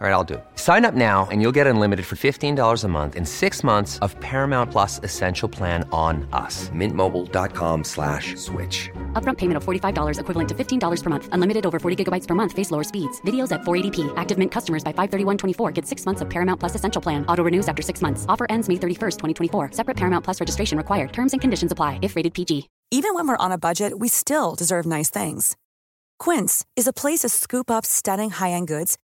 All right, I'll do it. Sign up now and you'll get unlimited for $15 a month in six months of Paramount Plus Essential Plan on us. Mintmobile.com slash switch. Upfront payment of $45 equivalent to $15 per month. Unlimited over 40 gigabytes per month. Face lower speeds. Videos at 480p. Active Mint customers by 531.24 get six months of Paramount Plus Essential Plan. Auto renews after six months. Offer ends May 31st, 2024. Separate Paramount Plus registration required. Terms and conditions apply if rated PG. Even when we're on a budget, we still deserve nice things. Quince is a place to scoop up stunning high-end goods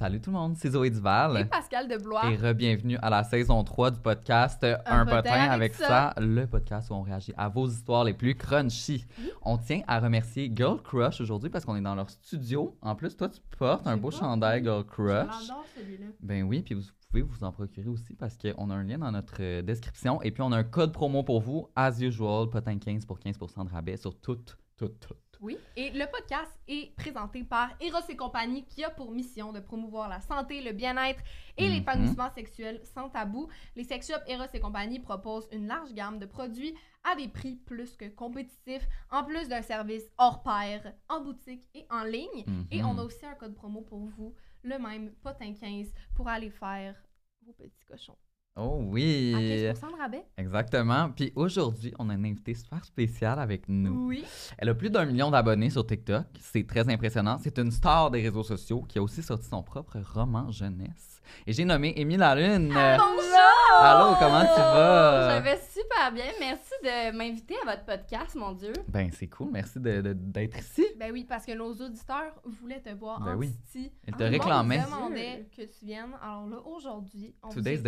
Salut tout le monde, c'est Zoé Duval. Et Pascal de Blois. Et re-bienvenue à la saison 3 du podcast Un, potin avec, ça. le podcast où on réagit à vos histoires les plus crunchy. On tient à remercier Girl Crush aujourd'hui parce qu'on est dans leur studio. En plus, toi, tu portes un beau chandail Girl Crush. J'adore celui-là. Ben oui, puis vous pouvez vous en procurer aussi parce qu'on a un lien dans notre euh, description. Et puis, on a un code promo pour vous, as usual, potin 15 pour 15% de rabais sur tout, tout, tout. Oui, et le podcast est présenté par Eros et compagnie qui a pour mission de promouvoir la santé, le bien-être et Mhm. l'épanouissement sexuel sans tabou. Les sex shops Eros et compagnie proposent une large gamme de produits à des prix plus que compétitifs, en plus d'un service hors pair en boutique et en ligne. Et Mhm. on a aussi un code promo pour vous, le même potin 15, pour aller faire vos petits cochons. Oh À oui! 15% de rabais? Exactement. Puis aujourd'hui, on a une invitée super spéciale avec nous. Oui. Elle a plus d'un million d'abonnés sur TikTok. C'est très impressionnant. C'est une star des réseaux sociaux qui a aussi sorti son propre roman jeunesse. Et j'ai nommé Émile Lalune. Euh, Bonjour! Allô, comment tu vas? Je vais super bien. Merci de m'inviter à votre podcast, mon Dieu. Ben, c'est cool. Merci de- de- d'être ici. Ben oui, parce que nos auditeurs voulaient te voir Ben en oui. City. Ils te réclamaient. nous demandait que tu viennes. Alors là, aujourd'hui, on Today's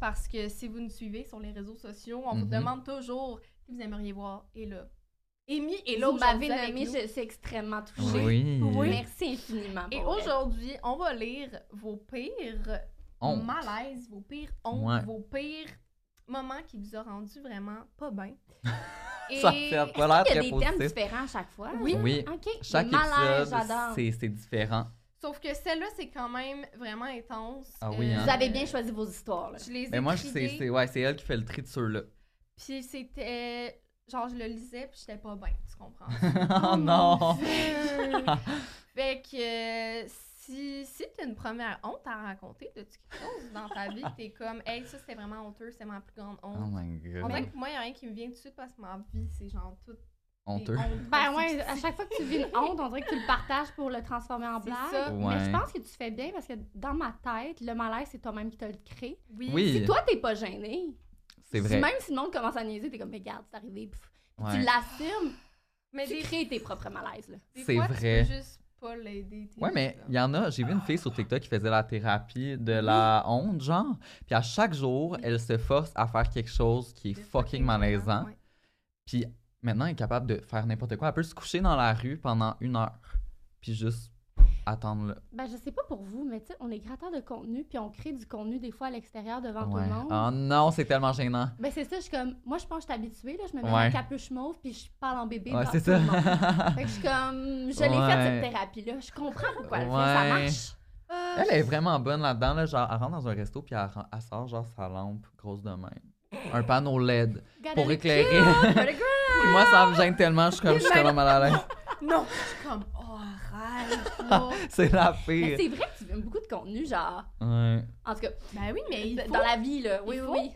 parce que si vous nous suivez sur les réseaux sociaux, on vous Mhm. demande toujours qui vous aimeriez voir. Et là, Amy est là Vous m'avez nommé, je suis extrêmement touchée. Oui. Oui. Merci infiniment. Et aujourd'hui, on va lire vos pires Honte. malaises, vos pires hontes, Ouais. vos pires moments qui vous ont rendu vraiment pas bien. Ça fait pas l'air Il y a très des positif. thèmes différents à chaque fois? Oui. Oui. OK. Chaque malaise, épisode, c'est différent. Sauf que celle-là, c'est quand même vraiment intense. Ah oui, hein? Vous avez bien choisi vos histoires. Là. Je les ai Mais moi, je- c'est c'est- ouais, c'est elle qui fait le tri de ceux-là. Puis c'était. Genre, je le lisais, puis j'étais pas bien, tu comprends? oh non! fait que euh, si, si t'as une première honte à raconter de quelque chose dans ta vie, t'es comme, hey, ça c'était vraiment honteux, c'est ma plus grande Oh honte. my god. On dirait que pour moi, il a rien qui me vient tout de suite parce que ma vie, c'est genre tout. Honteux. hontes Ben ouais, à chaque fois que tu vis une honte, on dirait que tu le partages pour le transformer en blague. ça. Ouais. Mais je pense que tu fais bien parce que dans ma tête, le malaise, c'est toi-même qui te le crée. Oui. Oui, Si toi, t'es pas gêné, c'est si vrai. même si le monde commence à niaiser, t'es comme, mais regarde, c'est arrivé. pff. Ouais. Tu l'assumes, Mais tu des, crées tes propres malaises. C'est fois, vrai. tu peux juste pas l'aider. Ouais, mais il y en a, j'ai vu une fille sur TikTok qui faisait la thérapie de la honte, genre. Puis à chaque jour, elle se force à faire quelque chose qui est fucking malaisant. Puis maintenant, elle est capable de faire n'importe quoi. Elle peut se coucher dans la rue pendant une heure. Puis juste attendre là. Ben, je sais pas pour vous, mais tu sais, on est créateur de contenu, puis on crée du contenu des fois à l'extérieur devant Ouais. tout le monde. Oh non, c'est tellement gênant. Ben, c'est ça, je suis comme, moi, je pense que je suis habituée, là, je me mets Ouais. un capuche mauve, puis je parle en bébé. Ouais, c'est ça. fait que je suis comme, je l'ai Ouais. faite cette thérapie-là, je comprends pourquoi elle le fait, ça marche. Elle est vraiment bonne là-dedans. Là, genre, elle rentre dans un resto puis elle, elle sort genre sa lampe grosse de même. Un panneau LED pour éclairer. puis moi, ça me gêne tellement. Je suis comme, je suis tellement mal à l'aise. Non! Je suis comme, oh, arrête! là. C'est la pire. c'est vrai que tu veux beaucoup de contenu, genre. Ouais. En tout cas, ben oui, mais il d- faut. dans la vie, là. Oui, Il oui, faut. oui.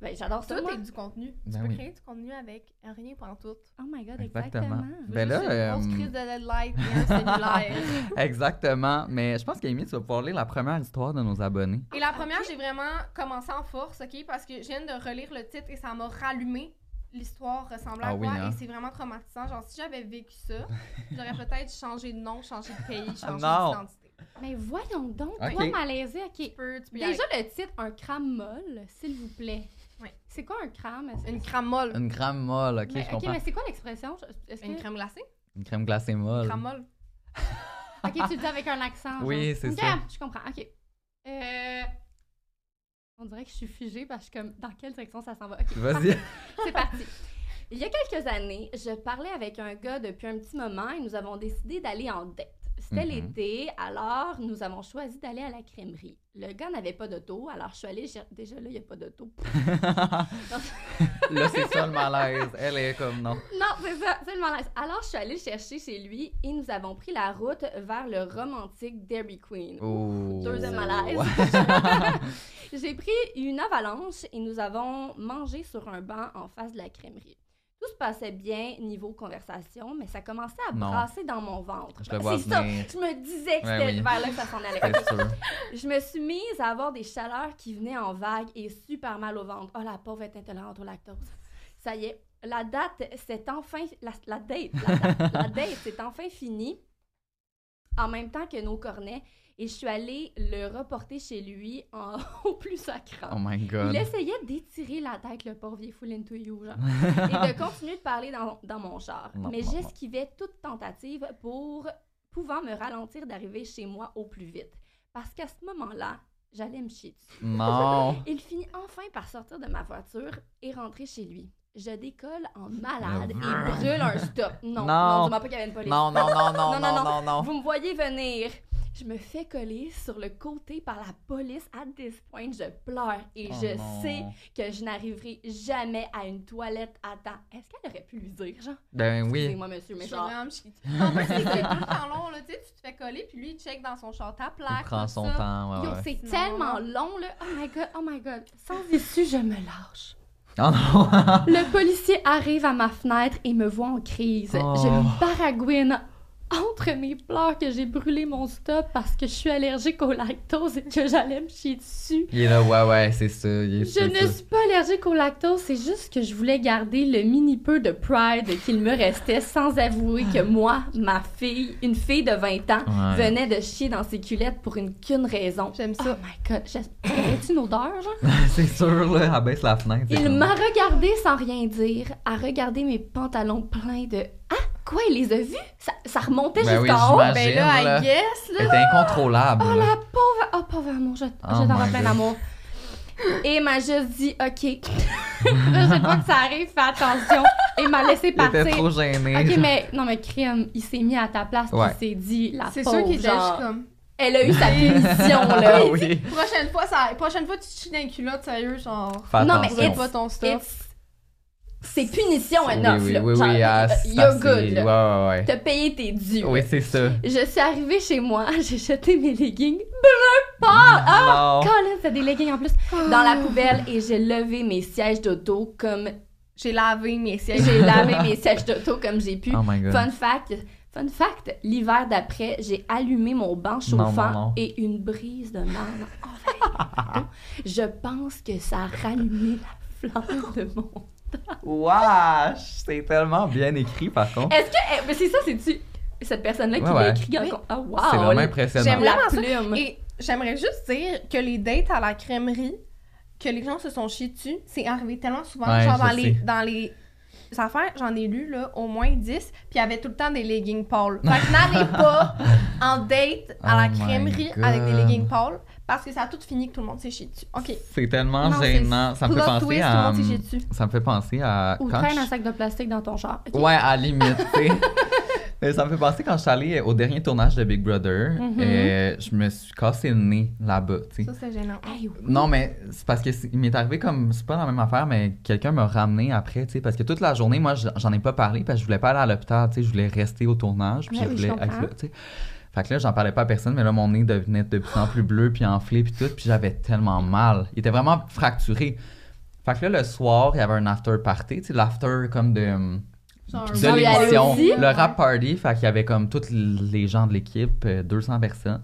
Ben, j'adore ça, Tout est du contenu. Ben tu peux oui. créer du contenu avec rien pour tout. Oh my God, Exactement. exactement. Ben là, Juste une grosse euh, crise de light et un cellulaire. Exactement. Mais je pense qu'Amy, tu vas pouvoir lire la première histoire de nos abonnés. Et la première, j'ai vraiment commencé en force, OK? Parce que je viens de relire le titre et ça m'a rallumé. L'histoire ressemble à Ah oui, quoi? hein? Et c'est vraiment traumatisant. Genre, si j'avais vécu ça, j'aurais peut-être changé de nom, changé de pays, changé non. d'identité. Mais voyons donc, Ok. toi, malaisé, Tu OK. peux, tu peux Déjà, le titre, un crame molle, s'il vous plaît. Oui. C'est quoi un aller. Une crème molle. Une crème molle, ok, Mais, je ok, comprends. mais c'est quoi l'expression? Une que- crème glacée? Une crème glacée molle. Une crème molle. Ok, tu le dis avec un accent. Oui, genre. c'est Ok, ça. Je comprends. Ok. Euh... On dirait que je suis figée parce que je suis comme dans quelle direction ça s'en va? Ok, Vas-y. C'est parti. Il y a quelques années, je parlais avec un gars depuis un petit moment et nous avons décidé d'aller en date. C'était Mhm. l'été, alors nous avons choisi d'aller à la crèmerie. Le gars n'avait pas d'auto, alors je suis allée. Déjà là, il n'y a pas d'auto. Là, c'est ça le malaise. Elle est comme non. Non, c'est ça, c'est le malaise. Alors je suis allée chercher chez lui et nous avons pris la route vers le romantique Dairy Queen. Oh. Deuxième malaise. J'ai pris une avalanche et nous avons mangé sur un banc en face de la crèmerie. Tout se passait bien niveau conversation, mais ça commençait à Non. brasser dans mon ventre. Je C'est ça, je me disais que Ouais, c'était oui. vers là que ça s'en allait. C'est. Je me suis mise à avoir des chaleurs qui venaient en vagues et super mal au ventre. Oh, la pauvre est intolérante au lactose. Ça y est, la date s'est enfin... La, la date, la date, la date s'est enfin finie en même temps que nos cornets et je suis allée le reporter chez lui en au plus sacrant. Oh my god. Il essayait d'étirer la tête, le pauvre vieux full into you, genre, et de continuer de parler dans, dans mon char. Non, Mais j'esquivais toute tentative pour pouvant me ralentir d'arriver chez moi au plus vite. Parce qu'à ce moment-là, j'allais me chier dessus. Non. Il finit enfin par sortir de ma voiture et rentrer chez lui. Je décolle en malade et brûle un stop. Non, Non. non, dis-moi pas qu'il y avait une police. Non, non, non, non, Non, non, non, non. non, non. Vous me voyez venir. Je me fais coller sur le côté par la police. À this point, je pleure et Oh je non. sais que je n'arriverai jamais à une toilette à temps. Est-ce qu'elle aurait pu lui dire, genre? Ben oui. Excusez-moi, monsieur, mais Je suis genre... me. En plus, c'est tout le temps long, là. Tu sais, tu te fais coller, puis lui, il check dans son char ta plaque. Il prend son ça. temps, ouais, ouais. c'est tellement long, là. Oh my god, oh my god. Sans issue, je me lâche. Oh non. Le policier arrive à ma fenêtre et me voit en crise. Oh. Je lui baragouine entre mes pleurs que j'ai brûlé mon stop parce que je suis allergique au lactose et que j'allais me chier dessus. Il est là, ouais, ouais, c'est ça. il est Je ne ça. suis pas allergique au lactose, c'est juste que je voulais garder le mini peu de pride qu'il me restait sans avouer que moi, ma fille, une fille de 20 ans, Ouais. venait de chier dans ses culottes pour une qu'une raison. J'aime Oh ça. my god, j'avais une odeur, genre? c'est sûr, là. Elle baisse la fenêtre. Il m'a regardé sans rien dire, à regarder mes pantalons pleins de Ah, quoi, il les a vus? Ça, ça remontait Ben oui, jusqu'en haut? j'imagine. Ben là, là. I guess, là. Elle était incontrôlable. Oh là. la pauvre, oh pauvre amour, je, Oh je t'en plein God. d'amour. Et il m'a juste dit OK. Là, Chaque fois que ça arrive, fais attention. Et il m'a laissé Il partir. était trop gêné. Ok, mais non, mais crime, il s'est mis à ta place, Ouais. il s'est dit la C'est pauvre, sûr qu'il était juste comme. Elle a eu sa punition, là. Oui. Prochaine fois, ça... Prochaine fois, tu te chies dans les culottes, sérieux, genre. Fais Non, mais it's- pas ton stuff. It's- C'est punition Oui, enough, oui, là. oui, Genre, oui, ah, c'est you're good, là. Ouais, ouais, ouais. T'as payé tes dus. Oui, c'est ça. Je suis arrivée chez moi, j'ai jeté mes leggings bleu pâle. Ah! Non. Colin, c'est des leggings en plus. Dans la poubelle et j'ai levé mes sièges d'auto comme J'ai lavé mes sièges. j'ai lavé mes sièges d'auto comme j'ai pu. Oh my god. Fun fact, fun fact, l'hiver d'après, j'ai allumé mon banc chauffant non, non. et une brise de marne. Je pense que ça a rallumé la flamme de mon. Wesh! C'est tellement bien écrit, par contre. Est-ce que eh, mais c'est ça, c'est-tu cette personne-là qui Ouais, l'a ouais. écrit en Oui. Ah wow, c'est vraiment impressionnant. J'aime la ça. plume. Et j'aimerais juste dire que les dates à la crèmerie, que les gens se sont chiés dessus, c'est arrivé tellement souvent. Ouais, genre dans les, dans les affaires, j'en ai lu là, au moins 10, puis il y avait tout le temps des leggings pâles. Fait que n'allez pas en date à la Oh crèmerie avec des leggings pâles parce que ça a tout fini que tout le monde s'est chié dessus. OK. C'est tellement Non, gênant. Ça me fait penser twist, à. tout le monde s'est chié dessus. Ça me fait penser à. Ou quand traîne je- un sac de plastique dans ton char. Ok. Ouais, à la limite, tu sais. Mais ça me fait penser quand je suis allée au dernier tournage de Big Brother, euh, je me suis cassé le nez là-bas, tu sais. Ça, c'est gênant. Hey, Non, mais c'est parce que c'est- il m'est arrivé comme, c'est pas la même affaire, mais quelqu'un m'a ramené après, tu sais, parce que toute la journée, moi, je- j'en ai pas parlé parce que je voulais pas aller à l'hôpital, tu sais, je voulais rester au tournage, puis Ouais, je oui, voulais je Fait que là, j'en parlais pas à personne, mais là, mon nez devenait de plus en plus bleu, puis enflé, puis tout, puis j'avais tellement mal. Il était vraiment fracturé. Fait que là, le soir, il y avait un after party, tu sais, l'after comme de, Genre, de l'émission. Le rap party, fait qu'il y avait comme tous les gens de l'équipe, euh, 200 personnes.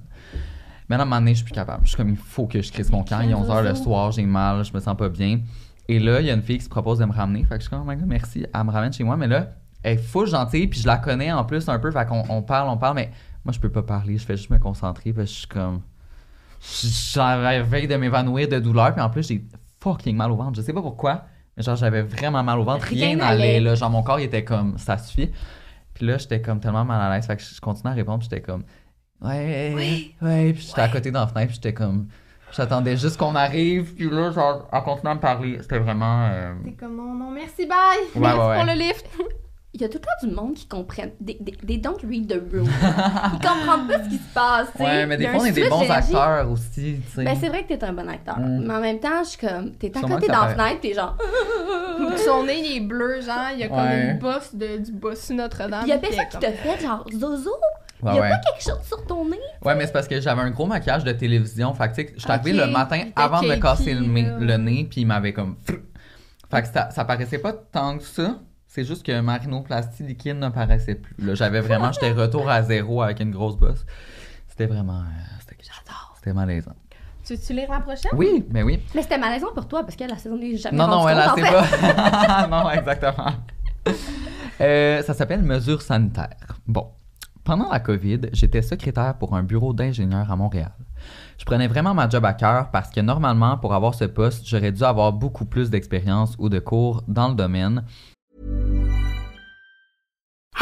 Mais là, à un moment donné, je suis plus capable. Je suis comme, il faut que je crisse mon camp. Il est 11h le soir, j'ai mal, je me sens pas bien. Et là, il y a une fille qui se propose de me ramener. Fait que je suis comme, oh my god, merci. Elle me ramène chez moi. Mais là, elle est full gentille, puis je la connais en plus un peu. Fait qu'on on parle, on parle, mais moi, je peux pas parler. Je fais juste me concentrer. Puis je suis comme. J'avais de m'évanouir de douleur. Puis en plus, j'ai fucking mal au ventre. Je sais pas pourquoi. Mais genre, j'avais vraiment mal au ventre. Rien n'allait. Là. Genre, mon corps, il était comme, ça suffit. Puis là, j'étais comme tellement mal à l'aise. Fait que je continuais à répondre. Puis j'étais comme, ouais, ouais. Puis j'étais à côté dans la fenêtre. Puis j'étais comme, j'attendais juste qu'on arrive. Puis là, genre, en continuant à me parler, c'était vraiment. euh, T'es comme, non, non, merci, bye. Ouais, merci ouais, pour le lift. Il y a tout le temps du monde qui comprennent. Des, des, des don't read the room. Ils comprennent pas ce qui se passe. Ouais, mais des fois, un on est des bons acteurs aussi, tu sais. Ben, c'est vrai que t'es un bon acteur. Mm. Mais en même temps, je suis comme. T'es à côté dans la fenêtre, t'es genre. Son nez, il est bleu, genre, il y a comme Ouais. une bosse de, du bossu Notre-Dame. Il y a personne qui te fait genre Zozo. Ouais, Il y a ouais. pas quelque chose sur ton nez. Ouais, mais c'est parce que j'avais un gros maquillage de télévision. Fait que, tu sais, je suis arrivée le matin avant de me casser le, le nez, puis il m'avait comme. Fait que ça, ça paraissait pas tant que ça. C'est juste que ma rhinoplastie liquide ne paraissait plus. Là, j'avais vraiment. J'étais retour à zéro avec une grosse bosse. C'était vraiment. euh, c'était J'adore. C'était malaisant. Tu veux-tu lire la prochaine? Oui, mais oui. Mais c'était malaisant pour toi parce que la saison n'est jamais Non, non, elle compte, a en c'est fait. pas. non, exactement. Euh, ça s'appelle mesures sanitaires. Bon. Pendant la COVID, j'étais secrétaire pour un bureau d'ingénieur à Montréal. Je prenais vraiment ma job à cœur parce que normalement, pour avoir ce poste, j'aurais dû avoir beaucoup plus d'expérience ou de cours dans le domaine.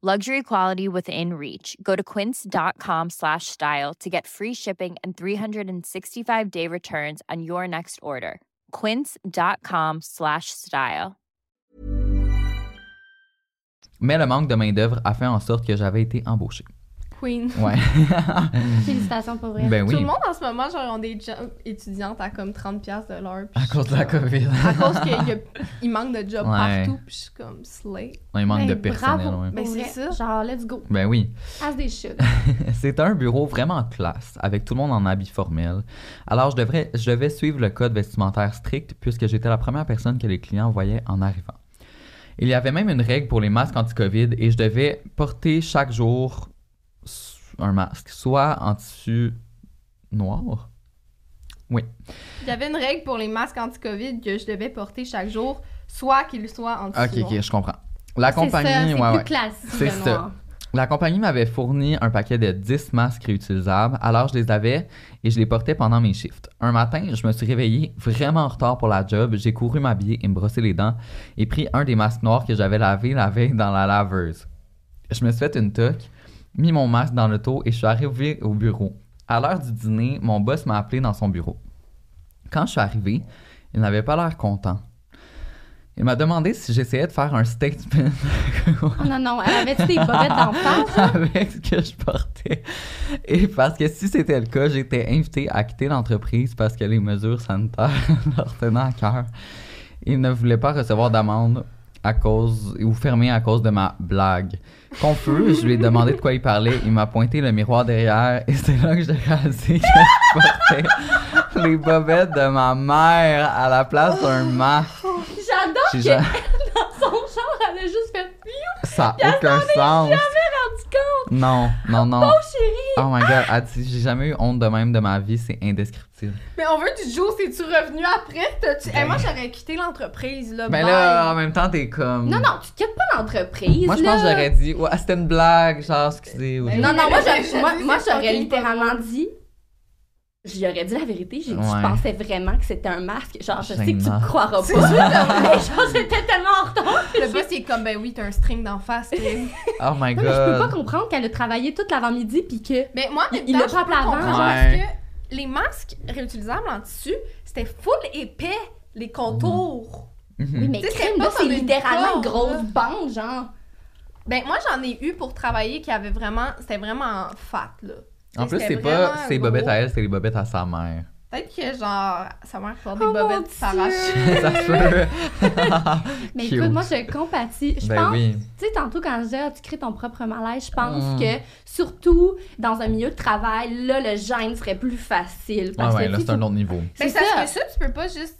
Luxury quality within reach. Go to quince.com slash style to get free shipping and 365 day returns on your next order. Quince.com slash style. Mais le manque de main-d'œuvre a fait en sorte que j'avais été embauché. Queen. Ouais. Félicitations pour vrai. ben Tout le monde en ce moment, genre, ont des jobs étudiantes à comme 30$ piastres de l'heure. À cause de la COVID. À cause qu'il manque de jobs Ouais. partout, puis je suis comme slay. Il manque de Ben, personnel. bravo. ouais. Ben, c'est ça. Genre, let's go. Ben oui. As des. C'est un bureau vraiment classe, avec tout le monde en habit formel. Alors, je, devrais, je devais suivre le code vestimentaire strict puisque j'étais la première personne que les clients voyaient en arrivant. Il y avait même une règle pour les masques anti-COVID et je devais porter chaque jour un masque, soit en tissu noir. Oui. Il y avait une règle pour les masques anti-COVID que je devais porter chaque jour, soit qu'ils soient en Ok, tissu ok, je comprends. La compagnie, c'est ça, c'est ouais, plus ouais. classique, C'est ça. noir. La compagnie m'avait fourni un paquet de 10 masques réutilisables, alors je les avais et je les portais pendant mes shifts. Un matin, je me suis réveillé vraiment en retard pour la job, j'ai couru m'habiller et me brosser les dents et pris un des masques noirs que j'avais lavé la veille dans la laveuse. Je me suis fait une toque, mis mon masque dans l'auto et je suis arrivé au bureau. À l'heure du dîner, mon boss m'a appelé dans son bureau. Quand je suis arrivé, il n'avait pas l'air content. Il m'a demandé si j'essayais de faire un statement Oh non, non, elle avait-tu des bobettes d'en face? avec ce que je portais. Et parce que si c'était le cas, j'étais invité à quitter l'entreprise parce que les mesures sanitaires leur tenaient à cœur. Il ne voulait pas recevoir d'amende à cause ou fermer à cause de ma blague. Confus, je lui ai demandé de quoi il parlait. Il m'a pointé le miroir derrière et c'est là que j'ai réalisé que je portais les bobettes de ma mère à la place d'un masque. J'adore que dans son genre, elle a juste fait Piou! Ça n'a aucun sens. Compte! Non, non, non. Oh chérie! Oh my god, j'ai jamais eu honte de même de ma vie, c'est indescriptible. Mais on veut du jour, c'est-tu revenu après? T'as-tu- Eh, moi, j'aurais quitté l'entreprise, là. Mais bye. là, en même temps, t'es comme. Non, non, tu quittes pas l'entreprise. Moi, je pense que j'aurais dit, ouais, c'était une blague, genre, excusez. ou- Ben Non, non, moi, j'aurais- moi, moi, littéralement dit. J'y aurais dit la vérité. J'ai dit, Ouais. je pensais vraiment que c'était un masque. Genre, je sais que tu me croiras pas. Mais genre, j'étais tellement en retard. Le boss, il est comme, ben oui, t'as un string d'en face. Oh my Non, mais je peux pas god. comprendre qu'elle a travaillé toute l'avant-midi puis que. Mais moi, Il l'a pas avant. parce que les masques réutilisables en tissu, c'était full épais, les contours. Mhm. Oui, mais c'est c'est littéralement une grosse bande, genre. Ben, moi, j'en ai eu pour travailler qui avait vraiment. C'était vraiment fat, là. En plus, c'est pas ses bobettes à elle, c'est les bobettes à sa mère. Peut-être que, genre, sa mère porte des Oh, bobettes qui s'arrachent. Ça se peut. Mais Cute. écoute, moi, je compatis. Je Ben pense, oui. tu sais, tantôt, quand je disais, ah, tu crées ton propre malaise, je pense Mm. que, surtout dans un milieu de travail, là, le gêne serait plus facile. Ouais, Parce ouais, que, là, c'est un autre niveau. Mais c'est parce ça. que ça, tu peux pas juste.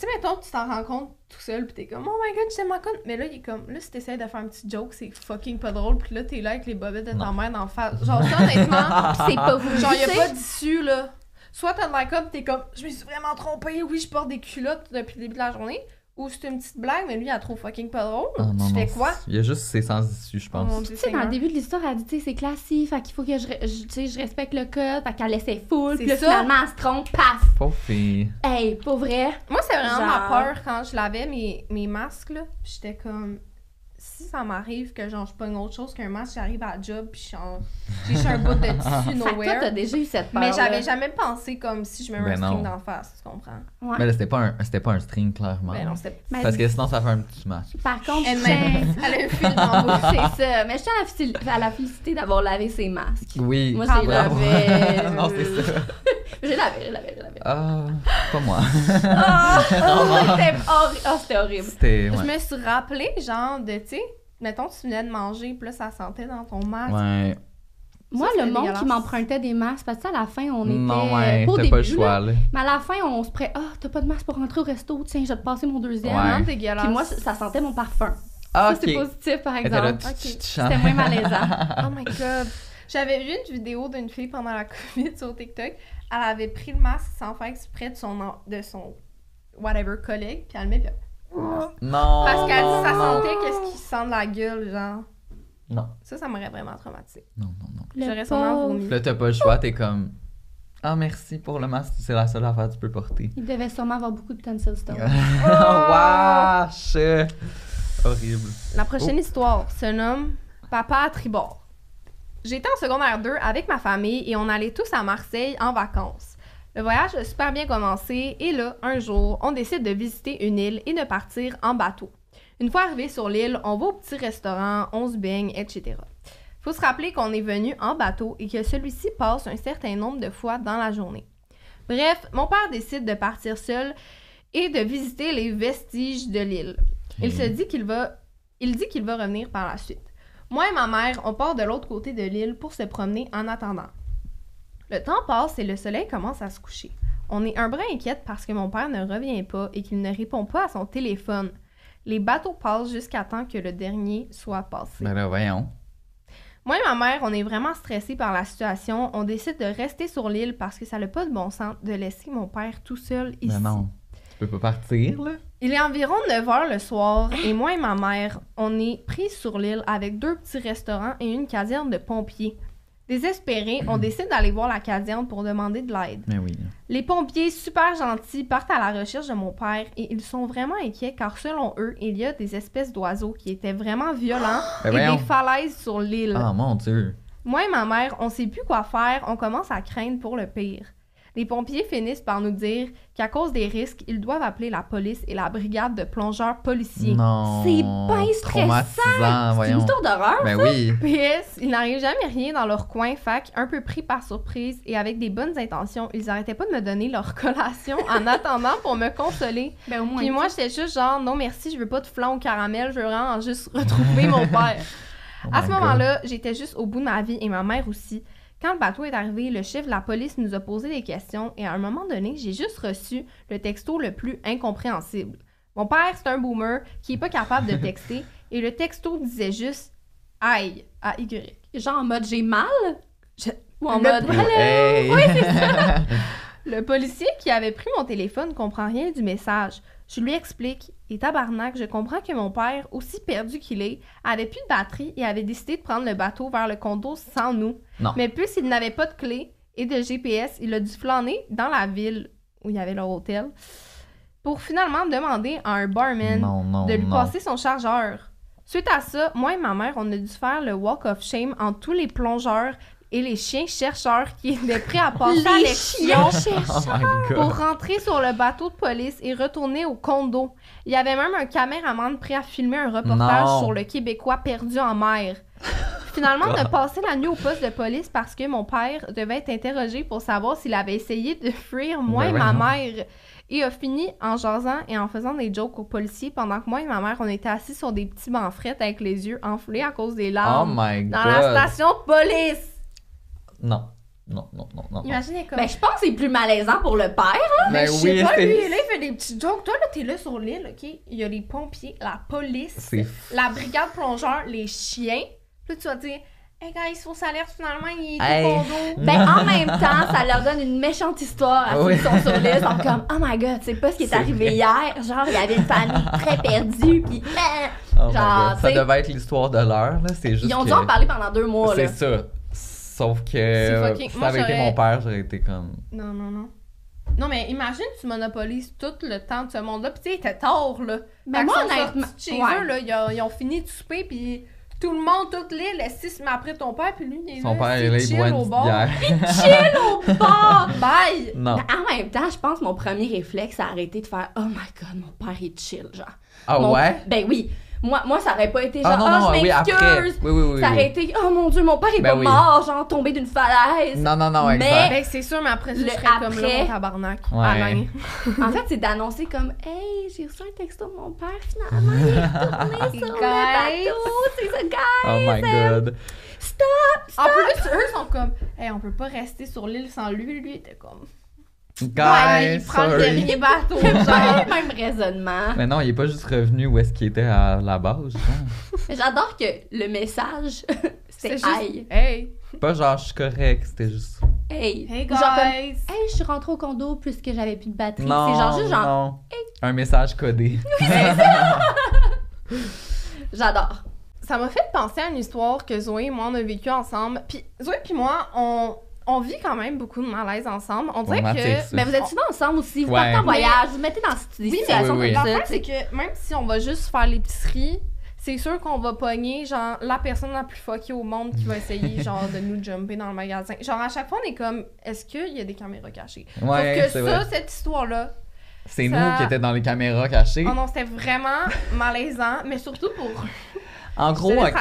Tu sais, mettons, tu t'en rends compte tout seul, pis t'es comme, oh my god, je tellement con. Mais là, il est comme, là, si t'essayes de faire un petit joke, c'est fucking pas drôle, pis là, t'es là avec les bobettes de ta mère d'en face. Genre, ça, honnêtement, c'est pas vous. genre, y a pas d'issue, là. Soit t'as de la comme, t'es comme, je me suis vraiment trompée, oui, je porte des culottes depuis le début de la journée. Ou c'est une petite blague, mais lui, il la trouve fucking pas drôle. Oh, non, tu non, fais quoi? Il y a juste c'est sans issue, je mon pense. Tu sais, dans le début de l'histoire, elle dit, tu sais, c'est classique, fait qu'il faut que je, je- tu sais, je respecte le code, fait qu'elle laissait full, C'est puis là, ça. finalement, elle se trompe, paf! Pauvre fille. Hey, pour vrai, Moi, c'est vraiment ma Genre- peur quand je lavais mes, mes masques, là. J'étais comme, si ça m'arrive que genre je pogne autre chose qu'un masque, j'arrive à la job, puis je suis en- j'ai un bout de tissu toi, nowhere. t'as déjà eu cette peur Mais j'avais jamais pensé comme si je me mets Ben un string non. d'en face, tu comprends? Ouais. Mais là, c'était pas, un- c'était pas un string, clairement. Ben non, c'était. Mais Parce que sinon, ça fait un petit match. Par contre, tiens... elle a un fil dans. C'est ça. Mais je tiens à la, féliciter- à la féliciter d'avoir lavé ses masques. Oui. Moi, Ah, j'ai bravo. lavé. non, c'est ça. J'ai lavé, j'ai lavé, j'ai lavé. Ah, pas moi. Ah, c'était horri- ah, c'était horrible. C'était. Je me suis rappelé, genre, de, tu sais, mettons, tu venais de manger, puis là, ça sentait dans ton masque. ouais. Moi, le monde qui m'empruntait des masques, parce que à la fin, on était. Non, ouais, pas au t'as début, pas le choix, là. mais à la fin, on se prête. Ah, t'as pas de masque pour rentrer au resto, tiens, je vais te passer mon deuxième. Ouais. Vraiment dégueulasse. Puis moi, ça sentait mon parfum. Ah, Ça, c'est positif, par exemple. C'était moins malaisant. Oh my god. J'avais vu une vidéo d'une fille pendant la COVID sur TikTok. Elle avait pris le masque sans faire exprès de son, de son whatever collègue, puis elle le met, puis Non. Parce qu'elle dit ça sentait qu'est-ce qui sent de la gueule, genre? Non, Ça, ça m'aurait vraiment traumatisé. non, non, non. J'aurais sûrement vomi. Là, t'as pas le choix, t'es comme. Ah, merci pour le masque, c'est la seule affaire que tu peux porter. Il devait sûrement avoir beaucoup de tonsil stone. Wesh! Horrible. La prochaine histoire se nomme Papa à tribord. J'étais en secondaire 2 avec ma famille et on allait tous à Marseille en vacances. Le voyage a super bien commencé et là, un jour, on décide de visiter une île et de partir en bateau. Une fois arrivé sur l'île, on va au petit restaurant, on se baigne, etc. Faut se rappeler qu'on est venu en bateau et que celui-ci passe un certain nombre de fois dans la journée. Bref, mon père décide de partir seul et de visiter les vestiges de l'île. Il se dit qu'il va il dit qu'il va revenir par la suite. Moi et ma mère, on part de l'autre côté de l'île pour se promener en attendant. Le temps passe et le soleil commence à se coucher. On est un brin inquiète parce que mon père ne revient pas et qu'il ne répond pas à son téléphone. Les bateaux passent jusqu'à temps que le dernier soit passé. Ben là, voyons. Moi et ma mère, on est vraiment stressés par la situation. On décide de rester sur l'île parce que ça n'a pas de bon sens de laisser mon père tout seul ici. Ben non. Tu peux pas partir, là? Il est environ 9 h le soir et moi et ma mère, on est pris sur l'île avec deux petits restaurants et une caserne de pompiers. Désespérés, on décide d'aller voir la caserne pour demander de l'aide. Mais oui. Les pompiers, super gentils, partent à la recherche de mon père et ils sont vraiment inquiets car selon eux, il y a des espèces d'oiseaux qui étaient vraiment violents Ben et voyons. des falaises sur l'île. Ah, mon Dieu. Moi et ma mère, on sait plus quoi faire, on commence à craindre pour le pire. Les pompiers finissent par nous dire qu'à cause des risques, ils doivent appeler la police et la brigade de plongeurs policiers. Non. C'est bien stressant. C'est une histoire d'horreur. Ben oui. PS, il n'arrive jamais rien dans leur coin, fac, un peu pris par surprise et avec des bonnes intentions, ils arrêtaient pas de me donner leur collation en attendant pour me consoler. Ben au moins. Puis moi, j'étais juste genre, non merci, je veux pas de flan au caramel, je veux vraiment juste retrouver mon père. Oh À my ce moment-là, j'étais juste au bout de ma vie et ma mère aussi. Quand le bateau est arrivé, le chef de la police nous a posé des questions et à un moment donné, j'ai juste reçu le texto le plus incompréhensible. Mon père, c'est un boomer qui est pas capable de texter et le texto disait juste aïe à Y. Genre en mode j'ai mal? Ou en Le- mode, Hello! Hey! Oui, c'est ça. Le policier qui avait pris mon téléphone comprend rien du message. Je lui explique. Et tabarnak, je comprends que mon père, aussi perdu qu'il est, avait plus de batterie et avait décidé de prendre le bateau vers le condo sans nous. Non. Mais puisqu'il n'avait pas de clé et de GPS, il a dû flâner dans la ville où il y avait leur hôtel pour finalement demander à un barman non, non, de lui non. passer son chargeur. Suite à ça, moi et ma mère, on a dû faire le walk of shame entre tous les plongeurs et les chiens chercheurs qui étaient prêts à passer à chiens Oh pour rentrer sur le bateau de police et retourner au condo. Il y avait même un caméraman prêt à filmer un reportage Non. sur le Québécois perdu en mer. Finalement, on a passé la nuit au poste de police parce que mon père devait être interrogé pour savoir s'il avait essayé de fuir moi Ben et ma mère. Et a fini en jasant et en faisant des jokes aux policiers pendant que moi et ma mère, on était assis sur des petits bancs frettes avec les yeux enflés à cause des Oh larmes my dans god. la station de police. Non. Non, non, non, non. Imaginez comme... Ben, je pense que c'est plus malaisant pour le père. hein. Mais je sais oui, pas, c'est- lui, là, il fait des petits jokes. Toi, là, t'es là sur l'île, OK? Il y a les pompiers, la police, C'est la brigade plongeur, les chiens. Puis là, tu vas dire, hey, guys, faut s'alerte, finalement, il est Hey. au condo. Ben, en même temps, ça leur donne une méchante histoire à ceux Oui. qui sont sur l'île. Ils sont comme, oh my god, tu sais pas ce qui est, C'est arrivé vrai. hier. Genre, il y avait une famille très perdue, puis Oh my Genre, God. tu Ça sais- devait être l'histoire de l'heure, là. C'est juste. ils ont que... dû en parler pendant deux mois, là. C'est ça. Sauf que. Fucking- Si moi, ça avait été j'aurais- mon père, j'aurais été comme. Non, non, non. Non, mais imagine, tu monopolises tout le temps de ce monde-là. Puis, tu sais, il était tard, là. Mais Fait moi, honnêtement- chez ouais. eux, là. Ils ont, ils ont fini de souper, puis tout le monde, toute l'île, est six, mais après ton père, puis lui, il est Son là, père, c'est il est là, il chill au bord. bière. Chill au bord! Bye! Non. Mais en même temps, je pense que mon premier réflexe, c'est arrêter de faire Oh my god, mon père est chill, genre. Ah Mon- ouais? Ben oui. Moi, moi, ça aurait pas été genre Ah non, Oh, non, je oui, après. m'excuse. Oui, oui, oui. ça oui. aurait été Oh mon dieu, mon père est Ben pas oui. mort, genre tombé d'une falaise. Non, non, non, Mais-. Ben, c'est sûr, mais après, je Le serais comme là, après- mon tabarnak. Ouais. Alain. En fait, c'est d'annoncer comme Hey, j'ai reçu un texto de mon père finalement, il est retourné sur le bateau. C'est ça, guys. Oh my god. Stop! En plus, eux sont comme, hey, on peut pas rester sur l'île sans lui. Lui était comme, ouais, Guys, il prend le dernier bateau. Genre, genre. même raisonnement. Mais non, il est pas juste revenu où est-ce qu'il était à la base. J'adore que le message, c'est Aïe. hey, Pas genre je suis correct, c'était juste. Hey. hey Genre comme, guys. Hey, je suis rentrée au condo puisque j'avais plus de batterie. Non, C'est genre juste genre, non. Un message codé. j'adore. Ça m'a fait penser à une histoire que Zoé et moi, on a vécu ensemble. Puis Zoé puis moi, on, on vit quand même beaucoup de malaise ensemble. On dirait que... Mais vous êtes souvent ensemble aussi, vous Ouais. partez en Mais- voyage, vous mettez dans des Oui, mais situations Oui, oui. comme ça. c'est que même si on va juste faire l'épicerie, c'est sûr qu'on va pogner, genre, la personne la plus fuckée au monde qui va essayer, genre, de nous jumper dans le magasin. Genre, à chaque fois, on est comme, est-ce qu'il y a des caméras cachées? Ouais, Sauf que ça, vrai. cette histoire-là, C'est ça- nous qui étions dans les caméras cachées. oh non, c'était vraiment malaisant, mais surtout pour... En gros, ok,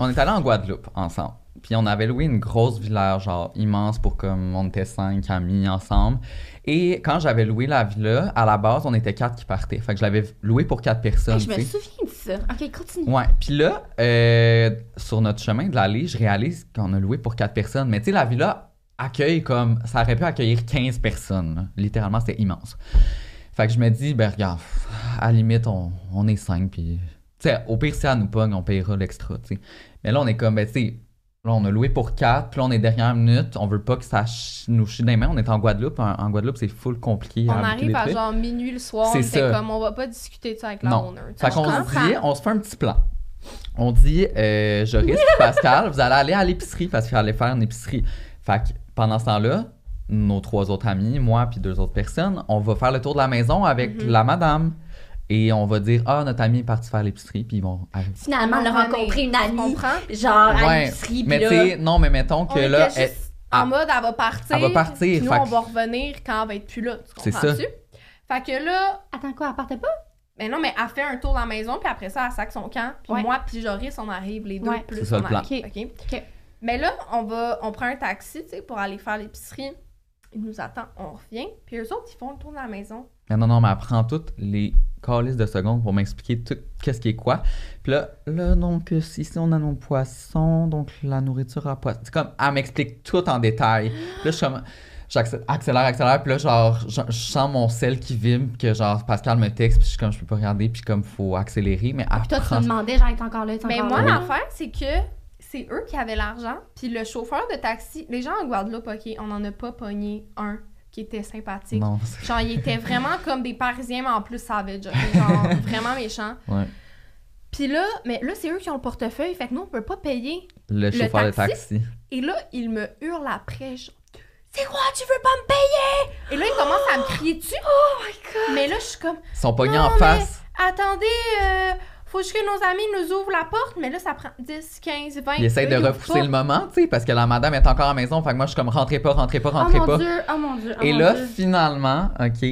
on est allé en Guadeloupe ensemble. Puis on avait loué une grosse villa, genre immense pour comme on était cinq amis ensemble. Et quand j'avais loué la villa, à la base, on était quatre qui partaient. Fait que je l'avais loué pour quatre personnes. Hey, je me souviens de ça. Ok, continue. Ouais, puis là, euh, sur notre chemin de l'aller, je réalise qu'on a loué pour quatre personnes. Mais tu sais, la villa accueille comme. Ça aurait pu accueillir 15 personnes. là. Littéralement, c'était immense. Fait que je me dis, ben regarde, à la limite, on, on est cinq, puis. Tu sais, au pire, si elle nous pogne, on payera l'extra, tu sais. Mais là, on est comme, ben tu sais, là, on a loué pour quatre, puis là, on est dernière minute, on veut pas que ça ch- nous chie dans les mains. On est en Guadeloupe. En, en Guadeloupe, c'est full compliqué. On arrive des à genre minuit le soir, C'est comme, on va pas discuter de ça avec la Non. owner. tu sais. Fait qu'on se dit, on se fait un petit plan. On dit, euh, Joris Pascal, vous allez aller à l'épicerie parce qu'il fallait faire une épicerie. Fait que pendant ce temps-là, nos trois autres amis, moi puis deux autres personnes, on va faire le tour de la maison avec Mhm. la madame. Et on va dire, ah, notre ami est parti faire l'épicerie, puis ils vont arriver. Finalement, elle a rencontré une Tu amie, comprends? genre à Ouais, l'épicerie, Mais puis tu là... sais, non, mais mettons On que était là, juste elle- en mode, elle va partir. Elle va partir, Puis nous, fait on va revenir quand elle va être plus là. Tu C'est comprends-tu? ça. Fait que là, Attends quoi, elle partait pas? Mais non, mais elle fait un tour dans la maison, puis après ça, elle sac son camp. Puis Ouais. moi, puis Joris, on arrive les deux Ouais. plus. C'est ça, on le plan. arrive, Ok? OK? Ok. Mais là, on va, on prend un taxi, tu sais, pour aller faire l'épicerie. Ils nous attendent, on revient. Puis eux autres, ils font le tour de la maison. Mais non, non, mais elle prend toutes les calices de secondes pour m'expliquer tout qu'est-ce qui est quoi. Puis là, là, donc, euh, ici, on a nos poissons, donc la nourriture à poisson. C'est comme, elle m'explique tout en détail. Puis là, je suis comme, j'accélère, accélère, accélère, puis là, genre, je, je sens mon sel qui vibre, que genre, Pascal me texte, puis je suis comme, je peux pas regarder, puis comme, faut accélérer, mais elle Puis toi, tu me demandais, genre, t'es encore là, Mais encore moi, l'affaire, c'est que c'est eux qui avaient l'argent. Puis le chauffeur de taxi, les gens en Guadeloupe, OK, on n'en a pas pogné un qui était sympathique. Non, Genre, ils étaient vraiment comme des Parisiens, mais en plus savage. Genre, vraiment méchants. Ouais. Puis là, mais là, c'est eux qui ont le portefeuille, fait que nous, on peut pas payer. Le chauffeur de taxi? Et là, il me hurle après, genre, c'est quoi, tu veux pas me payer? Et là, il commence à me crier dessus. Oh my god! Mais là, je suis comme, Ils sont pognés en mais- face. attendez, euh, faut juste que nos amis nous ouvrent la porte, mais là, ça prend 10, 15, 20. Ils essayent de repousser le moment, tu sais, parce que la madame est encore à la maison. Fait que moi, je suis comme rentrez pas, rentrez pas, Oh rentrez mon pas. dieu, oh mon dieu. oh Et mon là, Dieu. finalement, OK,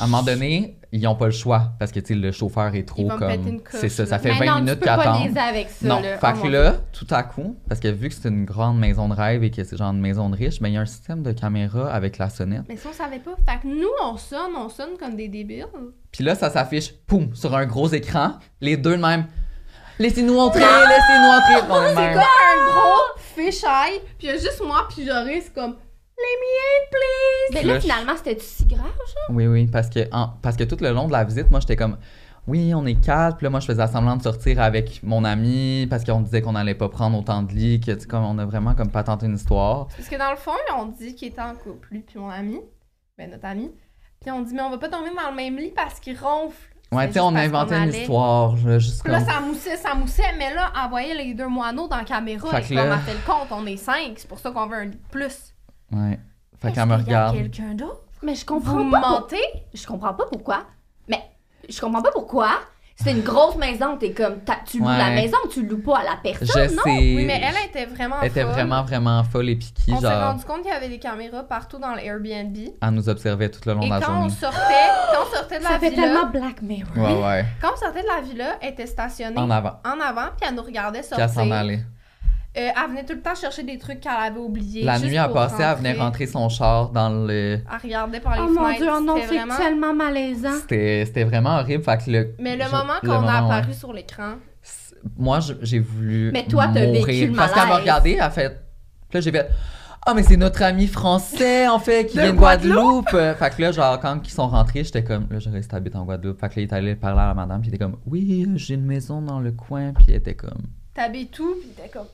à un moment donné, ils n'ont pas le choix parce que, tu sais, le chauffeur est trop comme. C'est ça, ça fait Mais 20 non, minutes qu'ils pas attendent. ça. Non, là. fait Oh que là, tout à coup, parce que vu que c'est une grande maison de rêve et que c'est genre une maison de riche, ben il y a un système de caméra avec la sonnette. Mais si on savait pas, fait que nous, on sonne, on sonne comme des débiles. Puis là, ça s'affiche, poum, sur un gros écran, les deux de même. Laissez-nous entrer, laissez-nous entrer. De C'est comme un gros fisheye, puis il y a juste moi, puis Joris, c'est comme, let me in, please! Mais là, finalement, c'était si grave, genre? Oui, oui, parce que, en- parce que tout le long de la visite, moi, j'étais comme, oui, on est quatre. Puis là, moi, je faisais semblant de sortir avec mon ami parce qu'on disait qu'on n'allait pas prendre autant de lits, que, tu sais, comme, on a vraiment comme pas tenté une histoire. Parce que dans le fond, on dit qu'il était en couple, lui puis mon ami, ben notre ami. Puis on dit, mais on va pas dormir dans le même lit parce qu'il ronfle. Ouais, tu sais, on a inventé qu'on une histoire, là, juste Puis là, ça moussait, ça moussait, mais là, envoyer les deux moineaux dans la caméra, Fait et que comme là- on a fait le compte, on est cinq, c'est pour ça qu'on veut un lit de plus. Ouais. Fait qu'elle me qu'il y a regarde. quelqu'un d'autre? Mais je Vous comprends pas. pour- mentez? Je comprends pas pourquoi. Mais je comprends pas pourquoi. C'est une grosse maison, t'es comme. Tu loues Ouais. la maison, tu loues pas à la personne, Je non? sais. Oui, mais elle était vraiment Elle était folle. vraiment, vraiment folle et piquée, On s'est genre, rendu compte qu'il y avait des caméras partout dans l'Airbnb. elle nous observait tout le long Et de la quand on journée. sortait, quand on sortait de la Ça fait villa, tellement Black Mirror. Ouais, ouais. quand on sortait de la villa, elle était stationnée En avant. en avant, puis elle nous regardait Puis elle sortir. s'en allait. Euh, elle venait tout le temps chercher des trucs qu'elle avait oubliés. La juste nuit, pour passer, elle venait rentrer son char dans le... Elle regardait par les Oh mon fenêtres. dieu, oh non, c'était c'est vraiment... tellement malaisant. C'était c'était vraiment horrible. Fait que le... Mais le je- moment le qu'on a moment, ouais. apparu sur l'écran, Moi, j'ai voulu. Mais toi, t'as vécu le Parce qu'elle m'a regardé, elle a fait. Puis là, j'ai fait. Ah, mais c'est notre ami français, en fait, qui De vient de Guadeloupe. Fait que là, genre, quand ils sont rentrés, j'étais comme. Là, je reste habite en Guadeloupe. Fait que là, il est allé parler à la madame, puis il était comme. Oui, j'ai une maison dans le coin, puis elle était comme. t'habites tout, puis t'es comme...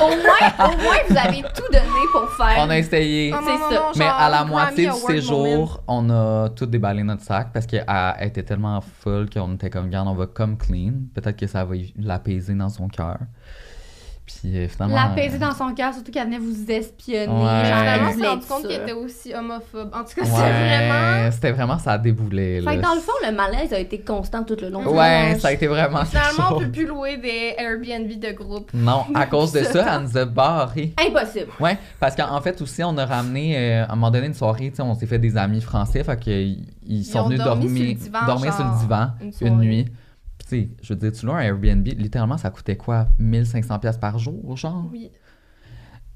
Au moins, au moins, vous avez tout donné pour faire. On a essayé. Oh non, C'est non, ça. non, Mais à la moitié du séjour, on a tout déballé notre sac parce qu'elle elle était tellement full qu'on était comme, garde, on va comme clean. Peut-être que ça va l'apaiser dans son cœur. Puis euh, finalement. L'apaiser dans son cœur, surtout qu'elle venait vous espionner. Ouais. genre, voulait rendu être compte qu'il sûre. était aussi homophobe. En tout cas, Ouais, c'est vraiment... C'était vraiment, ça a déboulé. Là. Fait que dans le fond, le malaise a été constant tout le long du Ouais, voyage. ça a été vraiment Finalement, on chose. peut plus louer des Airbnb de groupe. Non, à cause de ça, elle nous a barré. Impossible. Ouais, parce qu'en fait aussi, on a ramené, euh, à un moment donné, une soirée, tu sais, on s'est fait des amis français, fait qu'ils ils sont ont venus dormi dormir, sur le divan, dormir sur le divan une une, soirée. nuit. Sais, je veux dire, tu loues un Airbnb, littéralement, ça coûtait quoi? 1500 pièces par jour, genre? Oui. Tu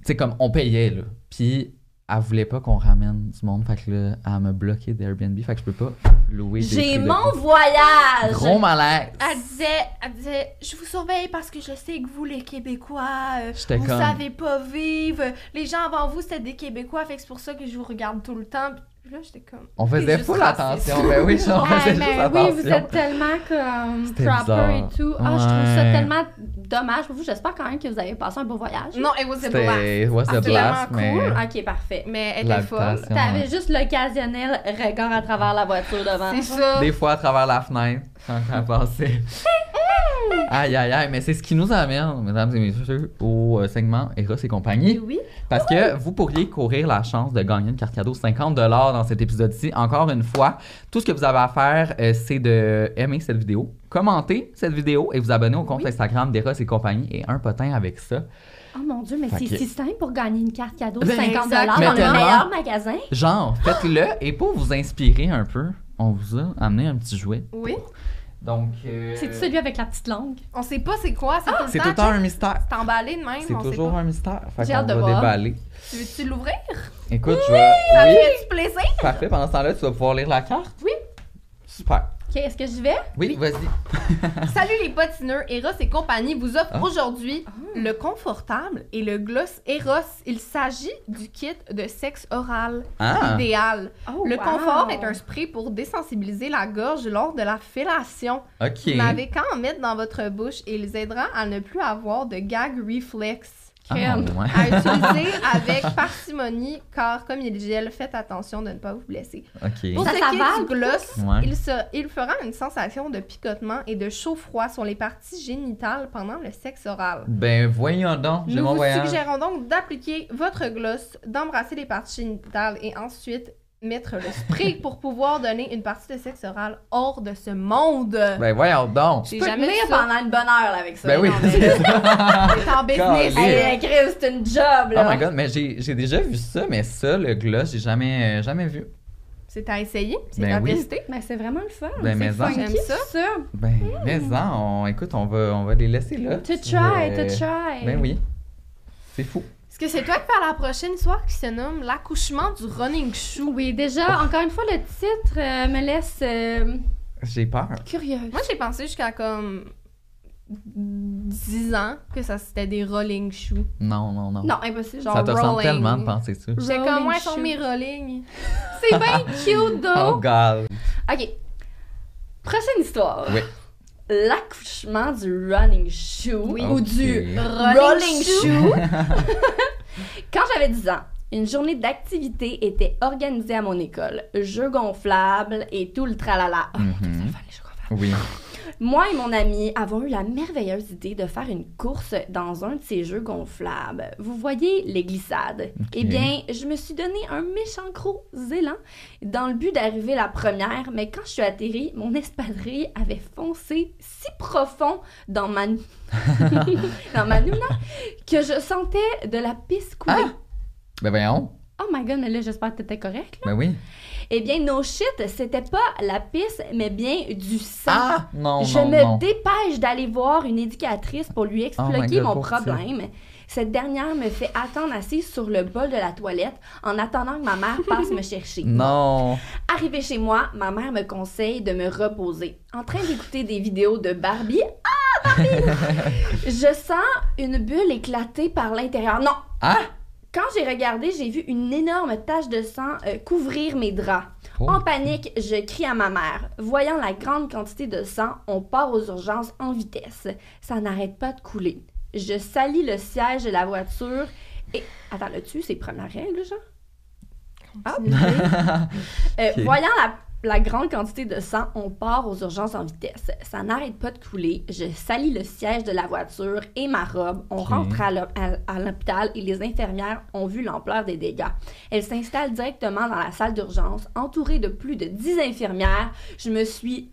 sais, comme, on payait, là. Puis, elle voulait pas qu'on ramène du monde, fait que là, elle m'a bloqué d'Airbnb, fait que je peux pas louer des J'ai de- mon voyage. Gros malaise! Elle disait, elle disait, je vous surveille parce que je sais que vous, les Québécois, euh, vous comme- savez pas vivre. Les gens avant vous, c'était des Québécois, fait que c'est pour ça que je vous regarde tout le temps. Puis là, j'étais comme. On faisait full attention, ben oui, genre, on Ouais, faisait juste mais attention. oui, vous êtes tellement comme proper bizarre. et tout. Ah, je trouve ça tellement dommage pour vous. J'espère quand même que vous avez passé un beau voyage. Non, it was a blast. Was Ah, a blast, vraiment mais... cool. Ok, parfait. Mais elle était folle. T'avais ouais. juste l'occasionnel regard à travers la voiture devant. C'est ça. Des fois à travers la fenêtre, quand elle passait. aïe, aïe, aïe, mais c'est ce qui nous amène, mesdames et messieurs, au euh, segment Eros et compagnie. Oui. Parce que vous pourriez courir la chance de gagner une carte cadeau 50 dans cet épisode-ci. Encore une fois, tout ce que vous avez à faire, euh, c'est de aimer cette vidéo, commenter cette vidéo et vous abonner au compte Oui. Instagram d'Eros et compagnie et un potin avec ça. Oh mon dieu, mais c'est que- si simple pour gagner une carte cadeau Ben, 50 exact. dans le meilleur magasin. Genre, faites-le et pour vous inspirer un peu, on vous a amené un petit jouet. Oui. Donc, euh, C'est celui avec la petite langue. On sait pas c'est quoi, c'est tout le c'est temps. tout le temps un mystère. C'est emballé de même, C'est on sait toujours pas. un mystère. Fait J'ai qu'on hâte de va voir. déballer. Tu veux-tu l'ouvrir? Écoute, je vais. Ça Oui, fait du plaisir? parfait. Pendant ce temps-là, tu vas pouvoir lire la carte. Oui. Super. OK, est-ce que je vais? Oui, vas-y. Salut les patineurs, Eros et compagnie vous offre Ah. aujourd'hui le confortable et le gloss Eros. Il s'agit du kit de sexe oral Ah. idéal. Oh, le wow. confort est un spray pour désensibiliser la gorge lors de la fellation. OK. Vous n'avez qu'à en mettre dans votre bouche et ils aideront à ne plus avoir de gag reflex. Ah, ouais. À utiliser avec parcimonie, car comme il gèle, faites attention de ne pas vous blesser. Pour Ça ce qui s'avale, est du gloss, Ouais. il, se- il fera une sensation de picotement et de chaud-froid sur les parties génitales pendant le sexe oral. Ben, voyons donc. Nous vous voyage. suggérons donc d'appliquer votre gloss, d'embrasser les parties génitales et ensuite mettre le spray pour pouvoir donner une partie de sexe oral hors de ce monde. Ben, voyons donc. J'ai Tu peux jamais tenir vu ça. pendant une bonne heure là, avec ça. Ben oui. T'es en business. Hey, Chris, c'est une job, Oh là. my god, mais j'ai j'ai déjà vu ça, mais ça, le gloss, j'ai jamais, euh, jamais vu. C'est à essayer, c'est Ben à oui. tester. Ben, c'est vraiment le fun. Ben, mais c'est en. funky, J'aime ça. ça. Ben, mais en, on, écoute, on va, on va les laisser là. To try, euh, to try. Ben oui. C'est fou. Est-ce que c'est toi qui fais la prochaine histoire qui se nomme L'accouchement du running shoe? Oui, déjà, encore une fois, le titre euh, me laisse euh, J'ai peur. curieuse. Moi, j'ai pensé jusqu'à comme 10 ans que ça c'était des rolling shoes. Non, non, non. Non, impossible. Genre ça te ressemble tellement de penser ça. Rolling comme, ouais, sont mes rolling. C'est bien cute, Oh though. god. OK. Prochaine histoire. Oui. L'accouchement du running shoe Oui. ou du Rolling rolling shoe. Quand j'avais 10 ans, une journée d'activité était organisée à mon école. Jeux gonflables et tout le tralala. Oh, le fun, les jeux gonflables. Oui. Moi et mon ami avons eu la merveilleuse idée de faire une course dans un de ces jeux gonflables. Vous voyez les glissades. Eh bien, je me suis donné un méchant gros élan dans le but d'arriver la première, mais quand je suis atterrie, mon espadrille avait foncé si profond dans ma dans ma nouna que je sentais de la pisse couler. Ah! Ben voyons. Oh my god, mais là, j'espère que t'étais correct. là. Ben oui. Eh bien, no shit, c'était pas la pisse, mais bien du sang. Ah! Non, Je non, me non. dépêche d'aller voir une éducatrice pour lui Oh expliquer God, mon problème. Cette dernière me fait attendre assise sur le bol de la toilette en attendant que ma mère passe me chercher. Non. Arrivée chez moi, ma mère me conseille de me reposer. En train d'écouter des vidéos de Barbie. Ah, Barbie! Je sens une bulle éclater par l'intérieur. Non! Ah! Quand j'ai regardé, j'ai vu une énorme tache de sang euh, couvrir mes draps. Oh. En panique, je crie à ma mère. Voyant la grande quantité de sang, on part aux urgences en vitesse. Ça n'arrête pas de couler. Je salis le siège de la voiture et... Attends, là-dessus, c'est première règle, genre? Ah, Euh. Voyant la, la grande quantité de sang, on part aux urgences en vitesse. Ça n'arrête pas de couler. Je salis le siège de la voiture et ma robe. On rentre à l'hôpital et les infirmières ont vu l'ampleur des dégâts. Elles s'installent directement dans la salle d'urgence, entourées de plus de 10 infirmières. Je me suis...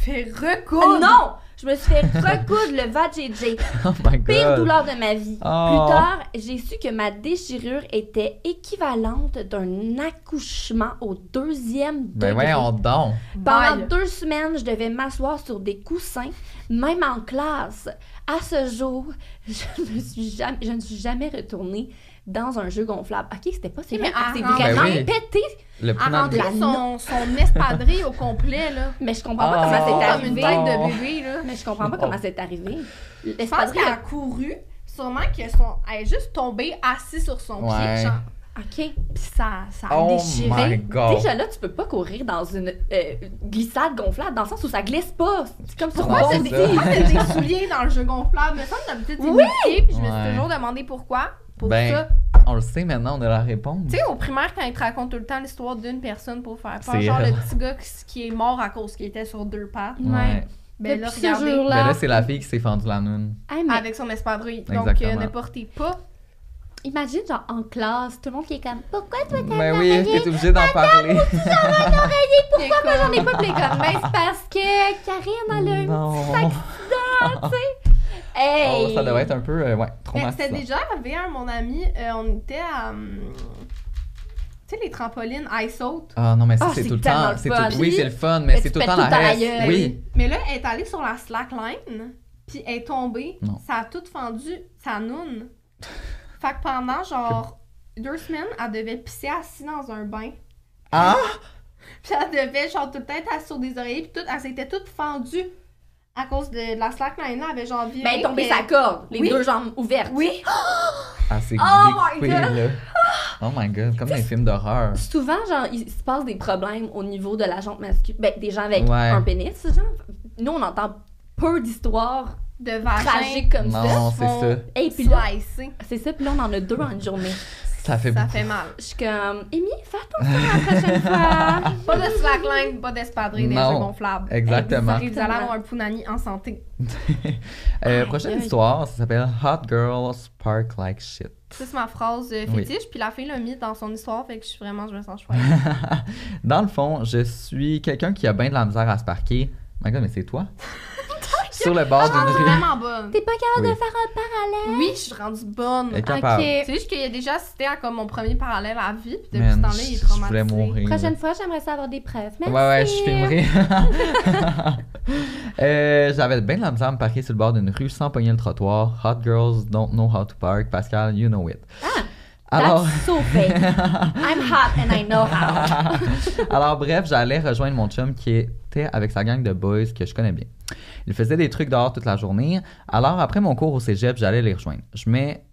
Fait Oh recoudre. non! Je me suis fait recoudre le VAJJ. Oh my god. Pire douleur de ma vie. Oh. Plus tard, j'ai su que ma déchirure était équivalente d'un accouchement au deuxième Ben degré. voyons donc. Pendant Bye. deux semaines, je devais m'asseoir sur des coussins, même en classe. À ce jour, je, me suis jamais, je ne suis jamais retournée dans un jeu gonflable. Ok, c'était pas c'est Mais c'est vraiment rentrer- pété. Le À rentrer son, son espadrille au complet, là. Mais je comprends Ah. pas comment c'est Comme une arrivé. tête Oh. de bébé, là. Mais je comprends pas Oh. comment c'est arrivé. L'espadrille a couru, sûrement qu'elle son... elle est juste tombée assise sur son Ouais. pied, genre. Ok. Puis ça, ça a Oh déchiré. my god. Déjà là, tu peux pas courir dans une euh, glissade gonflable dans le sens où ça glisse pas. C'est comme sur Pourquoi c'est des, des souliers dans le jeu gonflable? Me semble d'habitude c'est Oui! puis je me suis toujours demandé pourquoi. Pour Ben, ça. On le sait maintenant, on a la réponse. Tu sais, au primaire, quand ils te racontent tout le temps l'histoire d'une personne pour faire peur, genre le petit gars qui, qui est mort à cause qu'il était sur deux pattes. Ouais. Ben là, Depuis ce regardez, jour-là. Ben là, c'est la fille qui s'est fendue la noune. Hey, mais avec son espadrille. Donc, euh, ne portez pas. imagine genre en classe, tout le monde qui est comme pourquoi toi t'as Ben un oui, t'es obligé d'en parler. Pourquoi moi j'en ai pas plein comme ben c'est parce que Karine elle a un non. petit Hey! Oh, ça devrait être un peu, euh, ouais, Mais traumatisant. c'était déjà arrivé à mon ami, euh, on était à. hum, tu sais, les trampolines ice out. Ah non, mais ça, Ah, c'est tout le temps. le c'est fun. tout- Oui, c'est le fun, mais Mais c'est tout le temps tout la reste. Oui. Mais là, elle est allée sur la slackline, puis elle est tombée. Non. Ça a tout fendu sa noune. Fait que pendant genre deux semaines, elle devait pisser assise dans un bain. Ah! Puis elle devait, genre, tout le temps être assise sur des oreillers, puis tout, elle s'était toute fendue à cause de la slackline, là, elle avait genre viré. Ben, tomber puis sa corde, les Oui. deux jambes ouvertes. Oui! Ah, c'est Oh my découpé, God. là. Oh my god, comme dans les films d'horreur. Souvent, genre, il se passe des problèmes au niveau de la jambe masculine. Ben, des gens avec Ouais. un pénis, genre. Nous, on entend peu d'histoires De vagin. tragiques comme ça. Non, c'est ça. Et puis là, c'est ça, puis là, on en a deux en une journée. Ça fait Ça beaucoup. fait mal. Je suis comme, Amy, fais attention la prochaine fois. Pas de slackline, pas d'espadrille, des Non. jeux gonflables. Exactement. Vous allez avoir un punani en santé. Euh, prochaine aïe. histoire, ça s'appelle Hot Girl Spark Like Shit. Ça, c'est ma phrase euh, Oui. fétiche, puis la fille l'a mis dans son histoire, fait que je suis vraiment, je me sens choyée. Dans le fond, je suis quelqu'un qui a bien de la misère à se parquer. My god, mais c'est toi? Sur le bord Je suis d'une rendue rue. vraiment bonne. T'es pas capable Oui. de faire un parallèle? Oui, je suis rendue bonne. Elle est capable. Ok. C'est juste qu'il a déjà assisté à comme mon premier parallèle à vie, puis depuis Man, ce temps-là, il est je- je voulais mourir. Prochaine fois, j'aimerais ça avoir des preuves. Merci. Ouais, ouais, je filmerai. Euh, J'avais bien de la misère à me parquer sur le bord d'une rue sans pogner le trottoir. Hot girls don't know how to park. Pascal, you know it. Ah, Alors, That's so fake. I'm hot and I know how. alors bref, j'allais rejoindre mon chum qui était avec sa gang de boys que je connais bien. Il faisait des trucs dehors toute la journée. Alors après mon cours au cégep, j'allais les rejoindre. Je mets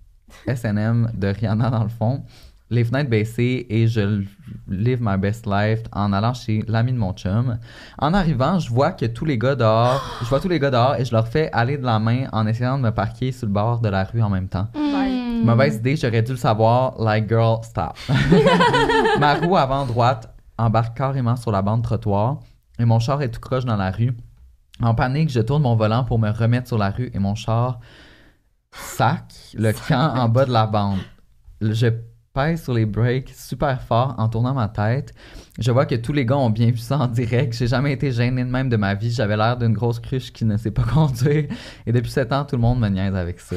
S&M de Rihanna dans le fond, les fenêtres baissées et je live my best life en allant chez l'ami de mon chum. En arrivant, je vois que tous les gars dehors, je vois tous les gars dehors et je leur fais aller de la main en essayant de me parquer sur le bord de la rue en même temps. Hmm. Mauvaise idée, j'aurais dû le savoir. Like girl, stop. Ma roue avant droite embarque carrément sur la bande trottoir et mon char est tout croche dans la rue. En panique, je tourne mon volant pour me remettre sur la rue et mon char sac le camp en bas de la bande. Je pèse sur les brakes super fort en tournant ma tête. Je vois que tous les gars ont bien vu ça en direct. J'ai jamais été gêné de même de ma vie. J'avais l'air d'une grosse cruche qui ne sait pas conduire. Et depuis 7 ans, tout le monde me niaise avec ça.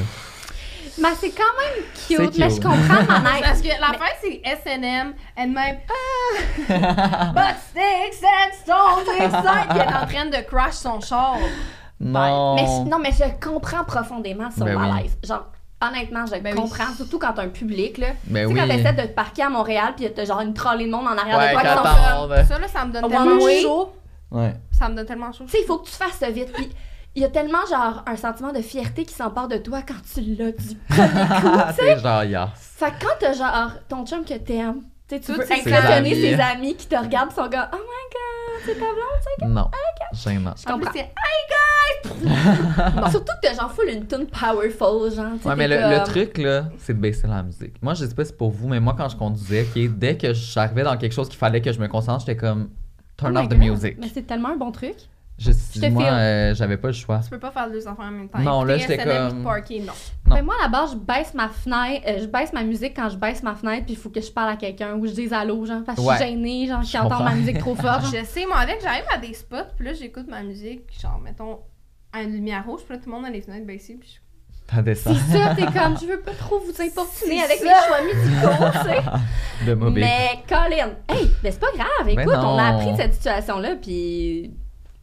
Mais c'est quand même C'est cute, mais je comprends manège. Parce que la fin, c'est S&M, and même ah, But sticks and stones inside, puis elle est en train de crash son char. Non. Mais je- non, mais je comprends profondément son Ben oui. malaise. Genre, honnêtement, je Ben oui. comprends, surtout quand t'as un public, là. Ben tu sais, oui. quand t'essaies de te parquer à Montréal, puis t'as genre une trolley de monde en arrière Ouais, de toi qui sont. Ça, là, ça me donne One tellement way. chaud. Ouais. Ça me donne tellement chaud. Tu sais, il faut que tu fasses ça vite. Puis il y a tellement, genre, un sentiment de fierté qui s'empare de toi quand tu l'as du premier coup, tu sais. c'est genre yes. Fait que quand t'as, genre, ton chum que t'aimes, tu sais, tu veux impressionner ses amis qui te regardent, sont comme « Oh my God, c'est ta blonde, tu sais. Non. Gênant. Je En plus, comprends. c'est Hey guys! Surtout que t'as genre full une tune powerful, genre. tu sais, Ouais, mais le, truc, là, c'est de baisser la musique. Moi, je sais pas si c'est pour vous, mais moi, quand je conduisais, ok, dès que j'arrivais dans quelque chose qu'il fallait que je me concentre, j'étais comme turn Oh off the God. music. Mais c'est tellement un bon truc. Je, moi, euh, j'avais pas le choix. Tu peux pas faire deux enfants en même temps. Non, là, j'étais comme- parker, non. Non. Mais moi, à la base, je baisse ma fenêtre, euh, je baisse ma musique quand je baisse ma fenêtre, puis il faut que je parle à quelqu'un ou je dise allô, genre, parce que je suis gênée, genre, Je qui entend ma musique trop fort. genre. Je sais, moi, avec, j'arrive à des spots, puis là, j'écoute ma musique, genre, mettons, à une lumière rouge, puis là, tout le monde a les fenêtres baissées, puis je C'est ça, t'es comme, je veux pas trop vous importuner avec ça. mes choix musicaux, tu sais. de. Mais Colin, hey, mais c'est pas grave, Mais écoute, on a appris de cette situation-là, puis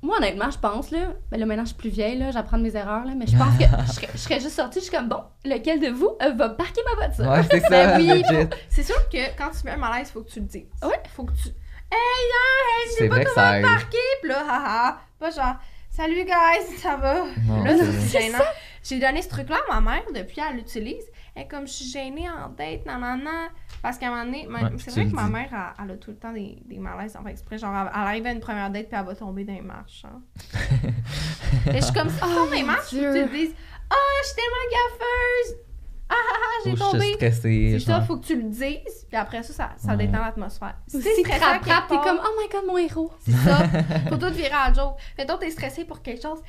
moi, honnêtement, je pense, là, ben là, maintenant, je suis plus vieille, là, j'apprends de mes erreurs, là, mais je pense que je serais, je serais juste sortie, je suis comme, bon, lequel de vous euh, va parquer ma voiture? Ouais, c'est ça. Ben oui. C'est sûr que quand tu fais un malaise, faut que tu le dises. Ouais. Faut que tu. Hey, hein, hey, je C'est sais pas comment parquer, pis là, haha. Pas genre, salut guys, ça va? Non, là, c'est- c'est gênant. J'ai donné ce truc-là à ma mère, depuis elle l'utilise. Et comme je suis gênée en date, nanana. Parce qu'à un moment donné, Ouais, c'est vrai que ma dis. mère, elle, elle a tout le temps des, des malaises en fait exprès. Genre, elle, elle arrive à une première date, puis elle va tomber dans les marches. hein. Et je suis comme, si tu tombes dans les mon marches, tu te dises, ah, je suis tellement gaffeuse! Ah, ah, ah, j'ai suis tombé! stressée. C'est ça, faut que tu le dises, puis après ça, ça, ça Ouais. détend l'atmosphère. Si t'es tu stressé à rattrapes, t'es comme, oh my god, mon héros. C'est ça. Faut tout virer à la joke. Mettons, t'es stressé pour quelque chose.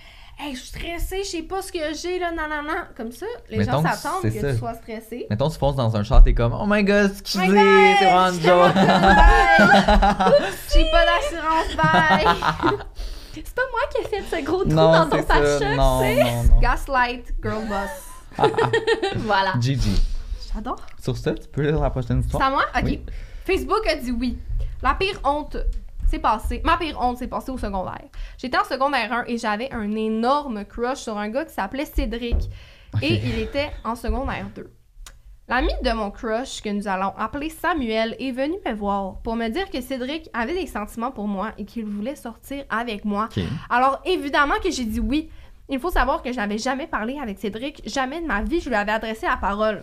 Hey, je suis stressée, je sais pas ce que j'ai, là, nanana. Comme ça, les Mettons gens que s'attendent c'est que ça. tu sois stressé. Mettons, tu fonces dans un char, t'es comme, oh my god, excusez, c'est vraiment une joke. J'ai pas d'assurance, bye! C'est pas moi qui ai fait ce gros trou Non, dans ton c'est non, non. Gaslight, girl boss. Voilà. GG. J'adore. Sur ça, tu peux lire la prochaine C'est histoire? à moi? Ok. Oui. Facebook a dit oui. La pire honte s'est passée. Ma pire honte s'est passée au secondaire. J'étais en secondaire 1 et j'avais un énorme crush sur un gars qui s'appelait Cédric. Et il était en secondaire 2. L'ami de mon crush, que nous allons appeler Samuel, est venu me voir pour me dire que Cédric avait des sentiments pour moi et qu'il voulait sortir avec moi. Alors, évidemment que j'ai dit oui. Il faut savoir que je n'avais jamais parlé avec Cédric. Jamais de ma vie, je lui avais adressé la parole.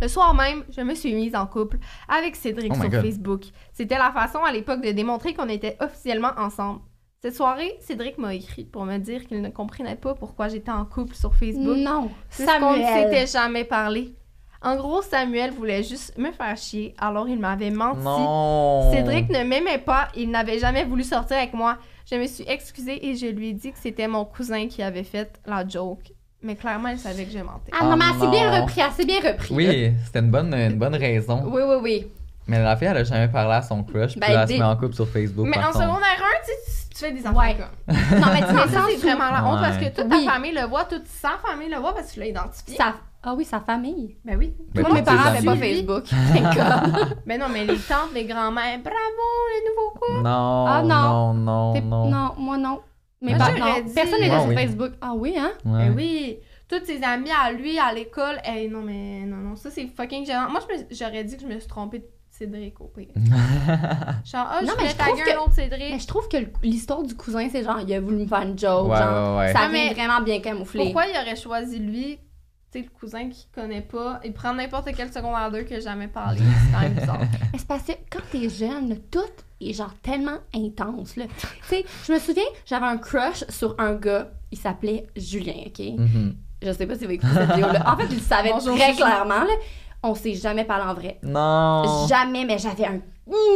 Le soir même, je me suis mise en couple avec Cédric Oh sur God. Facebook. C'était la façon à l'époque de démontrer qu'on était officiellement ensemble. Cette soirée, Cédric m'a écrit pour me dire qu'il ne comprenait pas pourquoi j'étais en couple sur Facebook. Non, Puisqu'on ne Samuel. s'était jamais parlé. En gros, Samuel voulait juste me faire chier, alors il m'avait menti. Non. Cédric ne m'aimait pas, il n'avait jamais voulu sortir avec moi. Je me suis excusée et je lui ai dit que c'était mon cousin qui avait fait la joke. Mais clairement, elle savait que je mentais. Ah non, mais elle s'est bien non. repris, elle s'est bien repris. Oui, c'était une bonne, une bonne raison. Oui, oui, oui. Mais la fille, elle a jamais parlé à son crush, Ben, puis elle dès- se met en couple sur Facebook. Mais par en secondaire 1, tu sais, tu- fais des affaires Ouais. comme. Non, mais tu Mais ça, c'est vraiment la honte parce que toute Oui. ta famille le voit, toute sa famille le voit parce que tu l'as identifié. Sa... Ah oui, sa famille. Ben oui. Ben, Moi, pas mes parents n'avaient pas. Facebook. Ben non, mais les tantes, les grands-mères, bravo, les nouveaux couples. Non, Ah, non, non. non. non, moi non. Mais Moi, pas, j'aurais non. dit- Personne n'était Moi, sur oui. Facebook. Ah oui, hein? Ouais. Ben oui. Toutes ses amies à lui, à l'école. Hey, non, mais non, non, ça c'est fucking gênant. Moi, je me- j'aurais dit que je me suis trompée de Cédric au pire. Genre, ah, je Non, mais voulais je trouve taguer que- un autre Cédric. Mais je trouve que l'histoire du cousin, c'est genre, il a voulu me faire une joke. Ouais, genre, ouais, ouais. ça Ah, mais vraiment bien camouflé. Pourquoi il aurait choisi lui, tu sais, le cousin qu'il connaît pas, et prendre n'importe quel secondaire 2 que j'ai jamais parlé? C'est quand même bizarre. Mais c'est parce que quand t'es jeune, là, tout est genre tellement intense. Là. tu sais, je me souviens, j'avais un crush sur un gars. Il s'appelait Julien, OK? Mhm. Je sais pas si vous écoutez cette vidéo-là. En fait, il le savait Bonjour, très Julien. clairement. Là. On s'est jamais parlé en vrai. Non. Jamais, mais j'avais un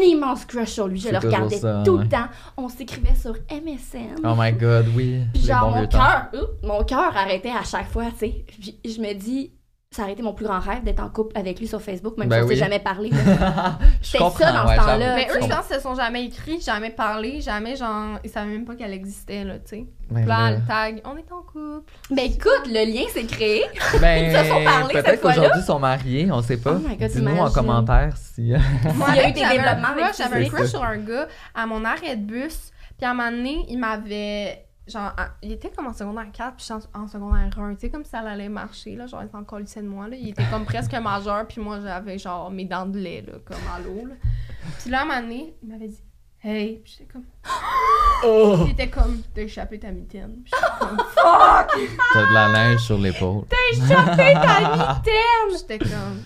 immense crush sur lui. Je le regardais ça, tout ouais. le temps. On s'écrivait sur MSN. Oh my god, oui. Puis genre, mon cœur, mon cœur arrêtait à chaque fois, tu sais. Puis je me dis, ça aurait été mon plus grand rêve d'être en couple avec lui sur Facebook, même Ben si on s'est oui. jamais parlé. C'était ça dans ce temps-là. Mais eux, je pense qu'ils se sont jamais écrits, jamais parlé, jamais, genre, ils savaient même pas qu'elle existait, là, tu sais. Ben là, le tag, on est en couple. Ben écoute, le lien s'est créé. Ben, Ils se sont parlé cette peut-être fois-là. qu'aujourd'hui ils sont mariés, on sait pas. Oh Dis-nous en commentaire si. Moi, Il y a eu des développements J'avais un crush sur un gars à mon arrêt de bus. Puis à un moment donné, il m'avait. Genre, à- il était comme en secondaire 4, puis je suis en, en secondaire 1. Tu sais, comme si ça allait marcher, là. Genre, il était encore lycée de moi, là. Il était comme presque majeur, puis moi, j'avais genre mes dents de lait, là, comme à l'eau, là. Puis là, à un moment donné, il m'avait dit Hey, puis j'étais comme. Oh! Il était comme T'as échappé ta mitaine. Puis j'étais comme. T'as de la neige sur l'épaule. Échappé ta mitaine! J'étais comme.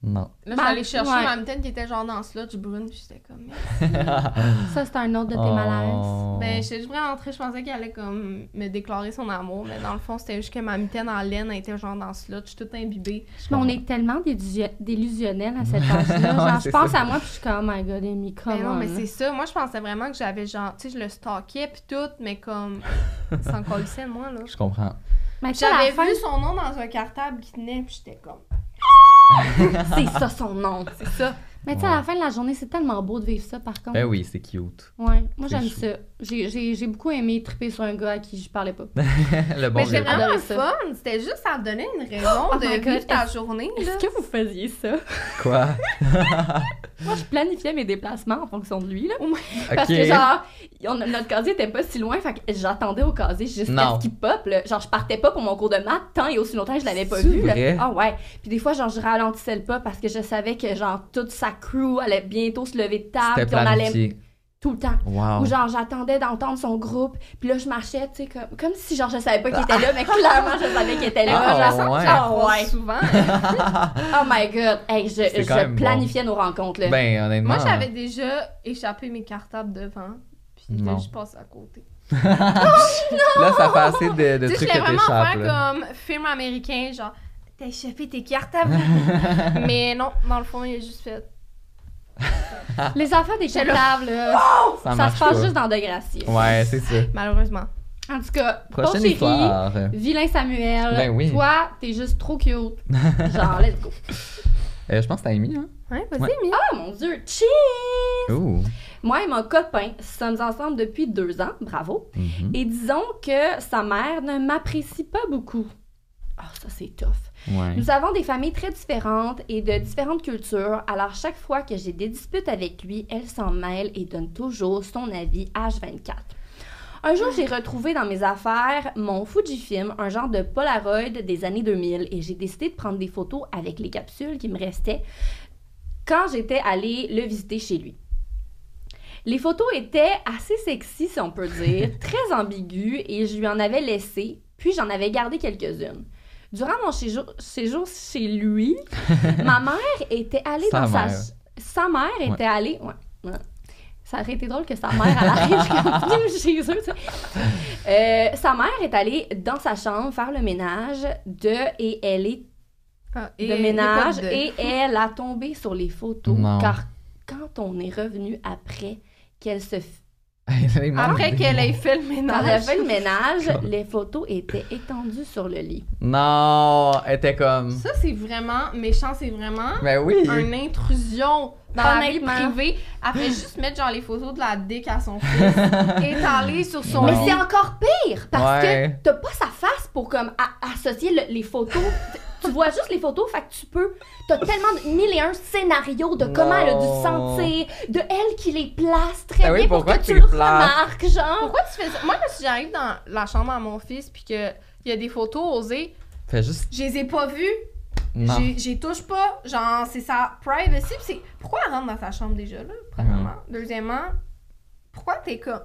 Non. Là, j'allais chercher ouais. ma mitaine qui était genre dans ce slot brune, puis j'étais comme. Ça, c'est un autre de tes Oh. malaises. Ben, j'étais juste vraiment rentrée, je pensais qu'elle allait comme me déclarer son amour, mais dans le fond, c'était juste que ma mitaine en laine était genre dans ce slot, je suis toute imbibée. Mais on est tellement délusi- délusionnels à cet âge-là. Genre, Ouais, je pense ça. à moi, puis je suis comme, oh my god, Amy, Mais come Ben non, on. mais c'est ça. Moi, je pensais vraiment que j'avais genre, tu sais, je le stockais pis tout, mais comme, sans colissait, moi, là. Je comprends. J'avais fin, vu son nom dans un cartable qui tenait, pis j'étais comme, c'est ça son nom. c'est ça. Mais tu sais, à la fin de la journée, c'est tellement beau de vivre ça, par contre. Ben oui, c'est cute. Ouais, moi j'aime ça. J'ai- J'ai j'ai beaucoup aimé triper sur un gars à qui je parlais pas. le bon mais temps. vraiment adoré le ça. fun. C'était juste, ça me donnait une raison Oh de vivre ta journée, là. Est-ce que vous faisiez ça? Quoi? Moi, je planifiais mes déplacements en fonction de lui, là. Parce que, genre, on- notre casier était pas si loin, fait que j'attendais au casier jusqu'à ce qu'il pop, là. Genre, je partais pas pour mon cours de maths tant et aussi longtemps que je l'avais pas vu, là. Ah ouais. Puis des fois, genre, je ralentissais le pas parce que je savais que, genre, toute sa crew allait bientôt se lever de table, puis on allait tout le temps. Wow. Ou genre, j'attendais d'entendre son groupe, puis là, je marchais, tu sais, comme, comme si, genre, je savais pas qu'il était là, mais clairement, je savais qu'il était là. Ah, Genre, ouais. ah, ouais. souvent. Oh my god. Hey, je, je planifiais nos rencontres, là. Ben, honnêtement. Moi, j'avais déjà échappé mes cartables devant, puis il était Non. juste passé à côté. Là, ça fait assez de, de Tu sais, trucs je que voulais vraiment t'échappes. faire là. comme film américain, genre, t'as échappé tes cartables. mais non, dans le fond, il a juste fait. Les affaires des là. cartables, là, Ça, se passe pas. juste dans Degracier. Ouais, c'est ça. Malheureusement. En tout cas, Prochaine histoire. vilain Samuel, Ben oui. toi, t'es juste trop cute. Genre, let's go. Euh, je pense que t'as Amy, hein? Ouais, vas-y, Ouais. Mia. Oh mon dieu, cheese! Ouh. Moi et mon copain sommes ensemble depuis deux ans, bravo. Mhm. Et disons que sa mère ne m'apprécie pas beaucoup. Ah, ça c'est tough. Ouais. Nous avons des familles très différentes et de différentes cultures, alors chaque fois que j'ai des disputes avec lui, elle s'en mêle et donne toujours son avis H24. Un jour, j'ai retrouvé dans mes affaires mon Fujifilm, un genre de Polaroid des années 2000, et j'ai décidé de prendre des photos avec les capsules qui me restaient quand j'étais allée le visiter chez lui. Les photos étaient assez sexy, si on peut dire, très ambiguës, et je lui en avais laissé, puis j'en avais gardé quelques-unes. Durant mon séjour, séjour chez lui, ma mère était allée Sa dans mère. sa... Sa mère était allée... Ouais. Ça aurait été drôle que sa mère, elle arrive chez eux. Euh, sa mère est allée dans sa chambre faire le ménage de... Et elle est Ah, de et- ménage de- et elle a tombé sur les photos. Non. Car quand on est revenu après qu'elle se... Après qu'elle ait fait le Quand ménage. elle a fait le ménage, les photos étaient étendues sur le lit. Non, elle était comme. Ça, c'est vraiment méchant, c'est vraiment Ben oui. une intrusion dans la vie privée. Après juste mettre genre les photos de la dick à son fils étalées sur son Mais Non. c'est encore pire parce Ouais. que t'as pas sa face pour comme associer le- les photos. Tu vois juste les photos, fait que tu peux. T'as tellement de mille et un scénarios de comment elle a dû sentir, de elle qui les place très Ah oui, bien pour que tu tu le remarques, genre. Pourquoi tu fais ça? Moi, si j'arrive dans la chambre à mon fils puis qu'il y a des photos osées, Fais juste. je les ai pas vues, j'y touche pas. Genre, c'est sa privacy. pis c'est pourquoi elle rentre dans sa chambre déjà, là, premièrement? Deuxièmement, pourquoi t'es comme.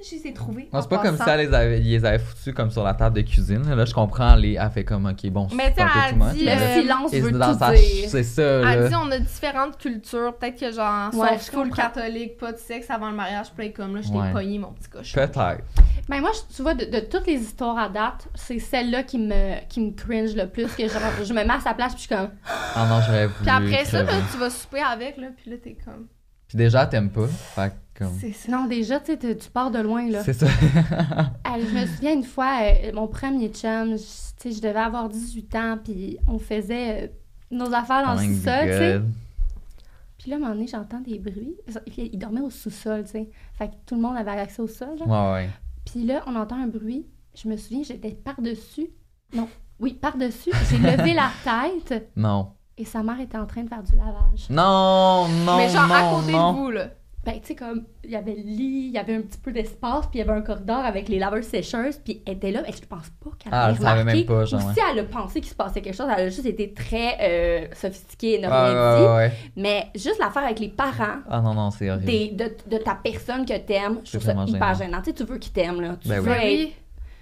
Je les ai trouvées. Non, c'est pas comme passant. elle les avait, ils les avait foutus comme sur la table de cuisine. Là, je comprends. Les, elle fait comme, ok, bon, Mais c'est un peu elle dit, Le euh, silence et veut tout sa dire. C'est ça, Elle là. dit on a différentes cultures. Peut-être que genre, Ouais, sont je full catholique, pas de sexe avant le mariage. Puis comme là, je t'ai Ouais. pogné, mon petit cochon. Peut-être. Ben moi, je- tu vois, de, de toutes les histoires à date, c'est celle-là qui me, qui me cringe le plus, que genre, je me mets à sa place puis je suis comme... Ah non, j'aurais voulu. Puis après ça, là, tu vas souper avec, là, puis là, t'es comme. Puis déjà, t'aimes pas. Fait que, comme. Non, déjà, tu sais, tu pars de loin, là. C'est ça. Je me souviens une fois, euh, mon premier chum, je- tu sais, je devais avoir 18 ans, puis on faisait euh, nos affaires dans le sous-sol, tu sais. Puis là, à un moment donné, j'entends des bruits. Puis il dormait au sous-sol, tu sais. Fait que tout le monde avait accès au sol, genre. Ouais, ouais. Puis là, on entend un bruit. Je me souviens, j'étais par-dessus. Non, oui, par-dessus. J'ai levé la tête Non. et sa mère était en train de faire du lavage. Non, non, Mais genre, non, à côté non. de vous, là. Ben, tu sais, comme, il y avait le lit, il y avait un petit peu d'espace, puis il y avait un corridor avec les laveuses sécheuses, puis elle était là, et je pense pas qu'elle Ah, avait elle savait remarqué. même pas, genre, Ou si elle a pensé qu'il se passait quelque chose, elle a juste été très euh, sophistiquée et n'a Ah, rien ouais, dit. ouais, ouais. Mais juste l'affaire avec les parents Ah non, non, c'est horrible. des- de, de ta personne que t'aimes, je trouve ça hyper gênant. gênant. Tu sais, tu veux qu'ils t'aiment, là. Tu Ben veux oui.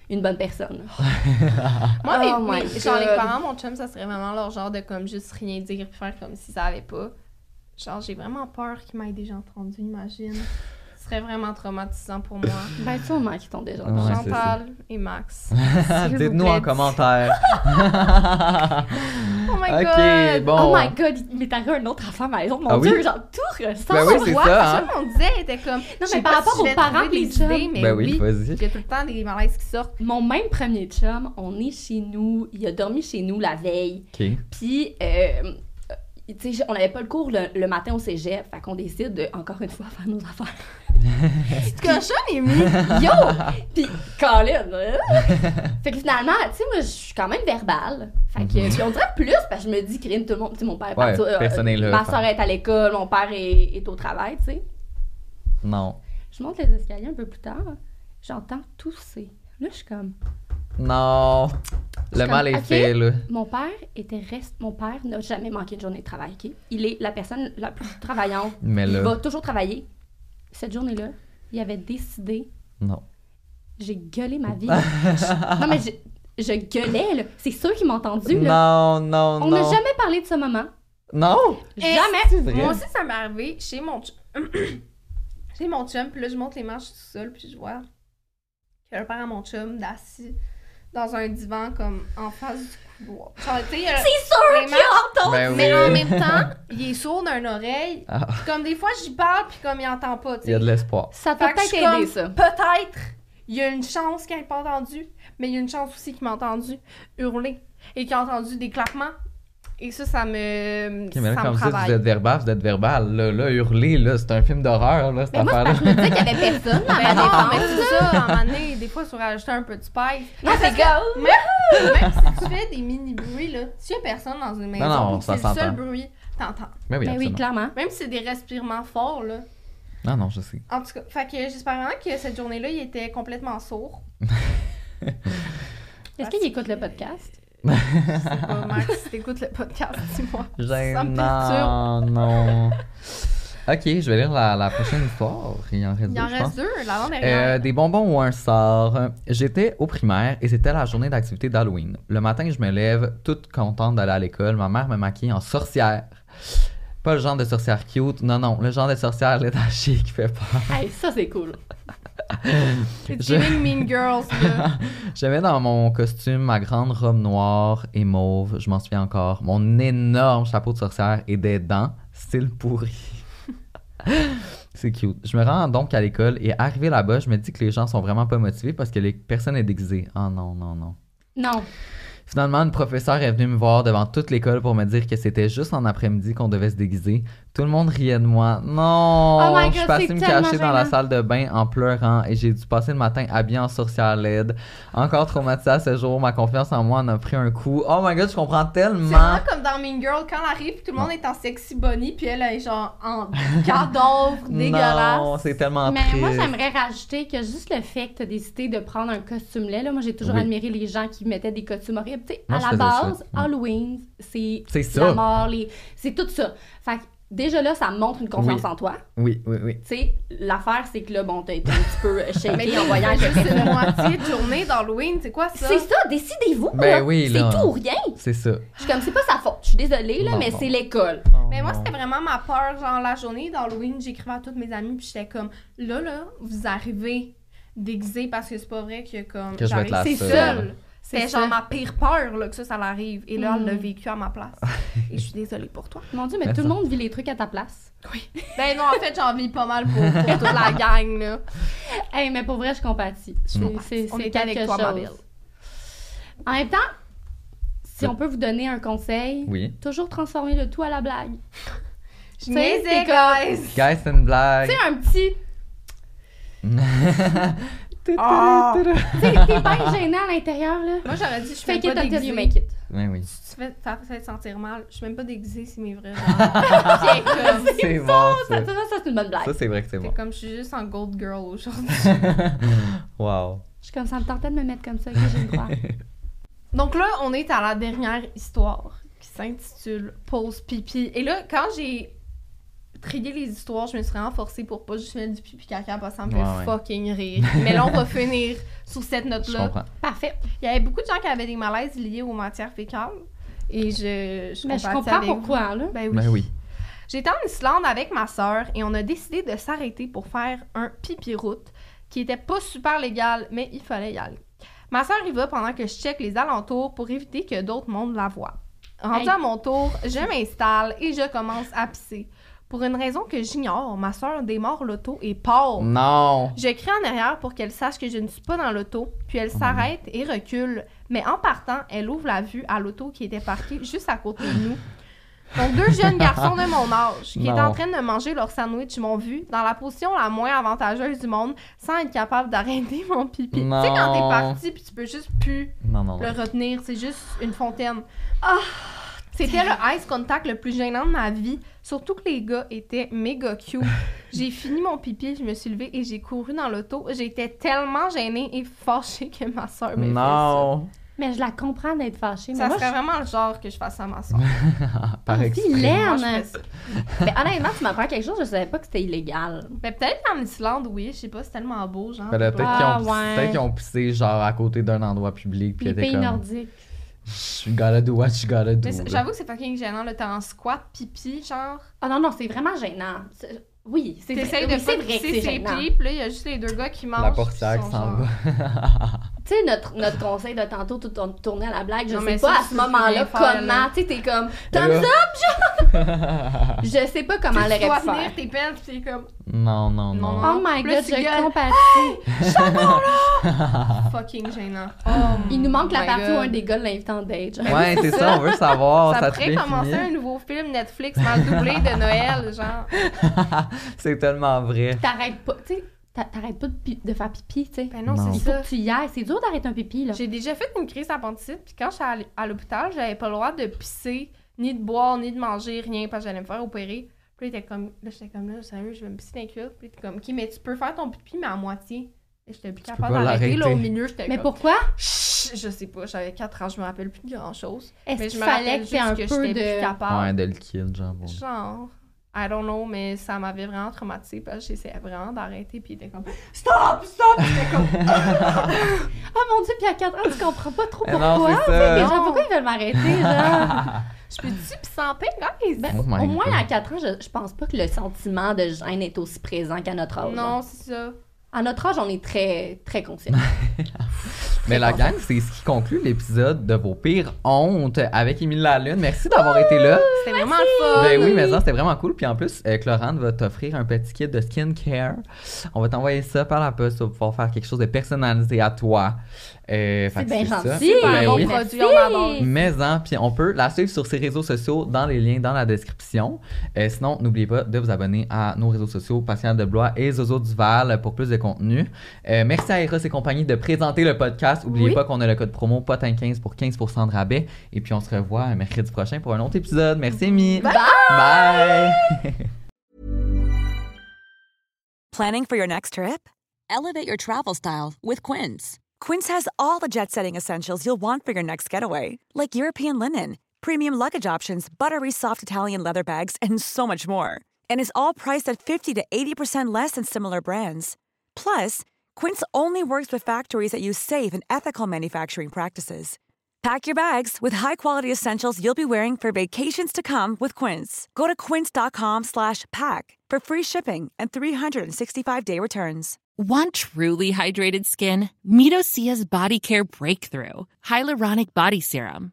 une bonne personne. Moi, Oh my mes- genre, les parents, mon chum, ça serait vraiment leur genre de comme juste rien dire puis faire comme s'ils savaient pas. Genre, j'ai vraiment peur qu'ils m'aient déjà entendu, imagine. Ce serait vraiment traumatisant pour moi. Ben, sûrement qu'ils t'ont déjà Ouais, c'est Chantal et Max. Dites-nous en commentaire. Oh my ok, god! bon. Oh my god, il m'est arrivé un autre affaire maison. Mon Ah oui? dieu, genre tout ressort. Ben oui, c'est ça, hein. on disait, était comme. Non, mais par rapport si aux parents des chums. idées, mais Ben oui, oui. vas-y. Il y a tout le temps des malaises qui sortent. Mon même premier chum, on est chez nous, il a dormi chez nous la veille. Ok. Puis, euh, on n'avait pas le cours le, le matin au cégep, fait qu'on décide de, encore une fois, faire nos affaires. Tu cochonnes, Amy! Yo! Puis, Colin! fait que finalement, tu sais, moi, je suis quand même verbale. Fait que, puis on dirait plus, parce que je me dis, Crime, tout le monde, tu sais, mon père est Ouais, euh, personne est là, Ma soeur est à l'école, mon père est, est au travail, tu sais. Non. Je monte les escaliers un peu plus tard, j'entends tousser. Là, je suis comme, Non. Le comme, mal est fait, là. Mon père était reste. Mon père n'a jamais manqué une journée de travail. ok? Il est la personne la plus travaillante. Mais Il là, va toujours travailler. Cette journée-là, il avait décidé. non. J'ai gueulé ma vie. Je- non mais je, je gueulais là. C'est sûr qu'il m'a entendu là. Non, non, On non. n'a jamais parlé de ce moment. Non! Jamais. Moi aussi, ça m'est arrivé chez mon chum. chez mon chum, puis là, je monte les marches tout seul, puis je vois que le père à mon chum d'assis dans un divan, comme en face du couloir. Genre, tu sais, euh, C'est sûr qu'il. Ben mais oui. en même temps, il est sourd d'une oreille. Ah, Comme des fois, j'y parle, puis comme il entend pas, tu il y a de l'espoir. Ça t'a Fait que je peut-être comme, ça. Peut-être, il y a une chance qu'il n'ait pas entendu, mais il y a une chance aussi qu'il m'a entendu hurler et qu'il a entendu des claquements. Et ça, ça me. Ok, mais là, ça comme me ça, travaille. vous êtes verbal, vous êtes verbal. Là, là hurler, là, c'est un film d'horreur, là, cette Mais affaire-là. je me disais qu'il y avait personne dans ma Ben non, mais c'est ça, à un moment donné, des fois, il faut rajouter un peu de spice. Non, c'est go. Même, même si tu fais des mini-bruits, là, s'il y a personne dans une maison, non, que ça c'est le seul bruit, t'entends. Mais oui, Ben oui, clairement. Même si c'est des respirements forts, là. Non, non, je sais. En tout cas, fait que j'espère vraiment que cette journée-là, il était complètement sourd. Est-ce qu'il écoute le podcast? Pas, Max, si t'écoutes le podcast, dis-moi. Non, non. Ok, je vais lire la, la prochaine histoire. Il en reste Il deux, en je reste pense. deux, l'avant-dernière. Euh, des bonbons ou un sort. J'étais au primaire et c'était la journée d'activité d'Halloween. Le matin, je me lève toute contente d'aller à l'école. Ma mère me maquille en sorcière. Pas le genre de sorcière cute, non, non, le genre de sorcière létachée qui fait peur. Hey, ça, c'est cool. Je- Giving Mean Girls, là. J'avais dans mon costume ma grande robe noire et mauve, je m'en souviens encore, mon énorme chapeau de sorcière et des dents, style pourri. C'est cute. Je me rends donc à l'école et arrivé là-bas, je me dis que les gens sont vraiment pas motivés parce que les personnes est déguisée. Oh non, non, non. Non. Finalement, une professeure est venue me voir devant toute l'école pour me dire que c'était juste en après-midi qu'on devait se déguiser. Tout le monde riait de moi. Non! Oh my je suis God, passée c'est me cacher dans la salle de bain en pleurant et j'ai dû passer le matin habillée en sorcière laide. Encore traumatisée à ce jour, ma confiance en moi en a pris un coup. Oh my god, je comprends C'est tellement! vraiment comme dans Mean Girl, quand elle arrive, tout le monde est en sexy bunny, puis elle est genre en cadavre dégueulasse. Non, c'est tellement Mais triste. moi, j'aimerais rajouter que juste le fait que tu as décidé de prendre un costume laid, là, moi, j'ai toujours Oui. admiré les gens qui mettaient des costumes horribles. Tu sais, Moi, à la ça. base. Halloween, c'est C'est ça. la mort, les... c'est tout ça. Fait que déjà là, ça montre une confiance Oui. en toi. Oui, oui, oui. Tu sais, l'affaire, c'est que là, bon, t'as été un petit peu Mais shaké en c'est que juste une moitié de journée d'Halloween, c'est quoi ça? C'est ça, décidez-vous. Ben là. oui, là. C'est tout ou rien. C'est ça. Je suis comme, c'est pas sa faute. Je suis désolée, là, Non, mais c'est l'école. Oh Mais moi, c'était vraiment ma peur. Genre, la journée d'Halloween, j'écrivais à toutes mes amies, puis j'étais comme, là, là, vous arrivez déguisés parce que c'est pas vrai que, comme, Que je vais être la j'arrive seule. seule. C'est genre ma pire peur, là, que ça, ça l'arrive. Et là, elle l'a Mm. vécu à ma place. Et je suis désolée pour toi. Mon Dieu, mais Mais tout ça- le monde vit les trucs à ta place. Ben non, en fait, j'en vis pas mal pour, pour toute la gang, là. Hey, mais pour vrai, je compatis. C'est, Mm. avec quelque toi, ma chose. belle. En même temps, si on peut vous donner un conseil, Oui. toujours transformer le tout à la blague. Je c'est comme- guys! Guys, c'est une blague. Tu sais, un petit. Ah! Tu sais, t'es bien gênant à l'intérieur, là. Moi, j'aurais dit, je fais Fake pas déguisée. make it. Oui, oui. Tu fais, ça fait te sentir mal. Je suis même pas déguisée, c'est mes vrais C'est bon, Ça, ça. ça, ça, c'est une bonne blague. Ça, c'est vrai que c'est c'est bon. comme, je suis juste en gold girl aujourd'hui. wow. Je suis comme ça me tentait de me mettre comme ça, que je crois. Donc là, on est à la dernière histoire qui s'intitule Pause pipi. Et là, quand j'ai trié les histoires, je me suis vraiment forcée pour pas juste mettre du pipi caca parce que ça me fait Ouais, fucking rire. Mais là, on va finir sur cette Je note-là. comprends. Parfait. Il y avait beaucoup de gens qui avaient des malaises liés aux matières fécales. Et je, je, Mais je comprends avec vous. pourquoi, là. Ben oui. Ben oui. J'étais en Islande avec ma sœur et on a décidé de s'arrêter pour faire un pipi route qui était pas super légal, mais il fallait y aller. Ma sœur y va pendant que je check les alentours pour éviter que d'autres mondes la voient. Rendu Hey. à mon tour, je m'installe et je commence à pisser. Pour une raison que j'ignore, ma sœur démarre l'auto et part. Non. Je crie en arrière pour qu'elle sache que je ne suis pas dans l'auto, puis elle s'arrête et recule. Mais en partant, elle ouvre la vue à l'auto qui était parquée juste à côté de nous. Donc, deux jeunes garçons de mon âge qui étaient en train de manger leur sandwich m'ont vu dans la position la moins avantageuse du monde sans être capable d'arrêter mon pipi. Tu sais, quand t'es parti puis tu peux juste plus Non, non, le retenir, c'est juste une fontaine. Ah! C'était le ice contact le plus gênant de ma vie. Surtout que les gars étaient méga cute. J'ai fini mon pipi, je me suis levée et j'ai couru dans l'auto. J'étais tellement gênée et fâchée que ma soeur m'ait fait Non. Mais je la comprends d'être fâchée. ça. Mais Ça moi, serait vraiment le genre que je fasse à ma soeur. Par. Vilaine. Ça. Mais honnêtement, tu m'apprends quelque chose, je savais pas que c'était illégal. Mais peut-être qu'en Islande, oui, je sais pas, c'est tellement beau, genre. Ben Peut-être qu'ils Ah, ont, ouais. qu'ils ont pissé genre à côté d'un endroit public. Puis Les pays comme. nordiques. You gotta do what you gotta do. J'avoue que c'est fucking gênant, là, t'es en squat, pipi, genre. Ah non, non, c'est vraiment gênant. Oui, c'est vrai, T'essayes oui, de c'est pas vrai que pisser c'est ses gênant. pieds, puis là, il y a juste les deux gars qui mangent. La portière s'en va. Tu sais, notre, notre conseil de tantôt, tout tourne- tourner à la blague, je Non, sais mais pas ça, à ce moment-là là. comment. Tu sais, t'es comme thumbs là- up, je sais pas comment elle aurait pu faire. tes peines, t'es comme Non, non, Non, non. Oh my là, god, je compatis. fucking gênant. Oh Il nous manque la my partie où un des gars l'invite en date. genre. Ouais, c'est ça, on veut savoir. Ça Ça, pourrait commencer un nouveau film Netflix mal doublé de Noël, genre. C'est tellement vrai. T'arrêtes pas, tu sais, t'arrêtes pas de, pi- de faire pipi, tu sais. Ben non, Non. Il c'est faut ça. que tu y ailles. C'est dur d'arrêter un pipi, là. J'ai déjà fait une crise d'appendicite, puis quand j'étais à l'hôpital, j'avais pas le droit de pisser, ni de boire, ni de manger, rien, parce que j'allais me faire opérer. Puis là, était comme, là, j'étais comme, là, sérieux, je vais me pisser les culottes. Puis était comme, ok, mais tu peux faire ton pipi, mais à moitié. Et j'étais plus capable pas d'arrêter. Là, au milieu, j'étais Mais comme, pourquoi? Chut, je sais pas, j'avais 4 ans, je me rappelle plus de grand chose. Est-ce Mais qu'il je me fallait rappelle que un juste peu j'étais plus de... capable. Ouais, de liquide, genre. bon. Genre, I don't know, mais ça m'avait vraiment traumatisée parce que j'essayais vraiment d'arrêter. Puis il était comme, stop, stop! Puis j'étais comme, Oh mon dieu, puis à 4 ans, tu comprends pas trop Eh pourquoi. non, ça. genre, pourquoi ils veulent m'arrêter, genre? je peux-tu pis sans peine, guys? Ben, Oh au moins, God. à 4 ans, je, je pense pas que le sentiment de gêne est aussi présent qu'à notre âge. non, c'est ça. À notre âge, on est très, très conscient. Mais la gang, c'est ce qui conclut l'épisode de vos pires hontes avec Émile Lalune. Merci d'avoir été là. C'était vraiment le fun. Ben oui, mais ça, c'était vraiment cool. Puis en plus, euh, va t'offrir un petit kit de skincare. On va t'envoyer ça par la poste pour pouvoir faire quelque chose de personnalisé à toi. Euh, C'est bien gentil. Ben bon oui. produit, on adore. Mais hein, puis on peut la suivre sur ses réseaux sociaux dans les liens dans la description. Euh, sinon, n'oubliez pas de vous abonner à nos réseaux sociaux, Patient de Blois et Zozo Duval pour plus de contenu. Euh, merci à Eros et compagnie de présenter le podcast. N'oubliez Oui. pas qu'on a le code promo POTIN15 pour 15% de rabais. Et puis on se revoit mercredi prochain pour un autre épisode. Merci, Amy. Bye! Bye! Planning for your next trip? Elevate your travel style with Quince. Quince has all the jet setting essentials you'll want for your next getaway, like European linen, premium luggage options, buttery soft Italian leather bags, and so much more. And is all priced at 50 to 80% less than similar brands. Plus, Quince only works with factories that use safe and ethical manufacturing practices. Pack your bags with high-quality essentials you'll be wearing for vacations to come with Quince. Go to quince.com slash pack for free shipping and 365-day returns. Want truly hydrated skin? Meet Body Care Breakthrough Hyaluronic Body Serum.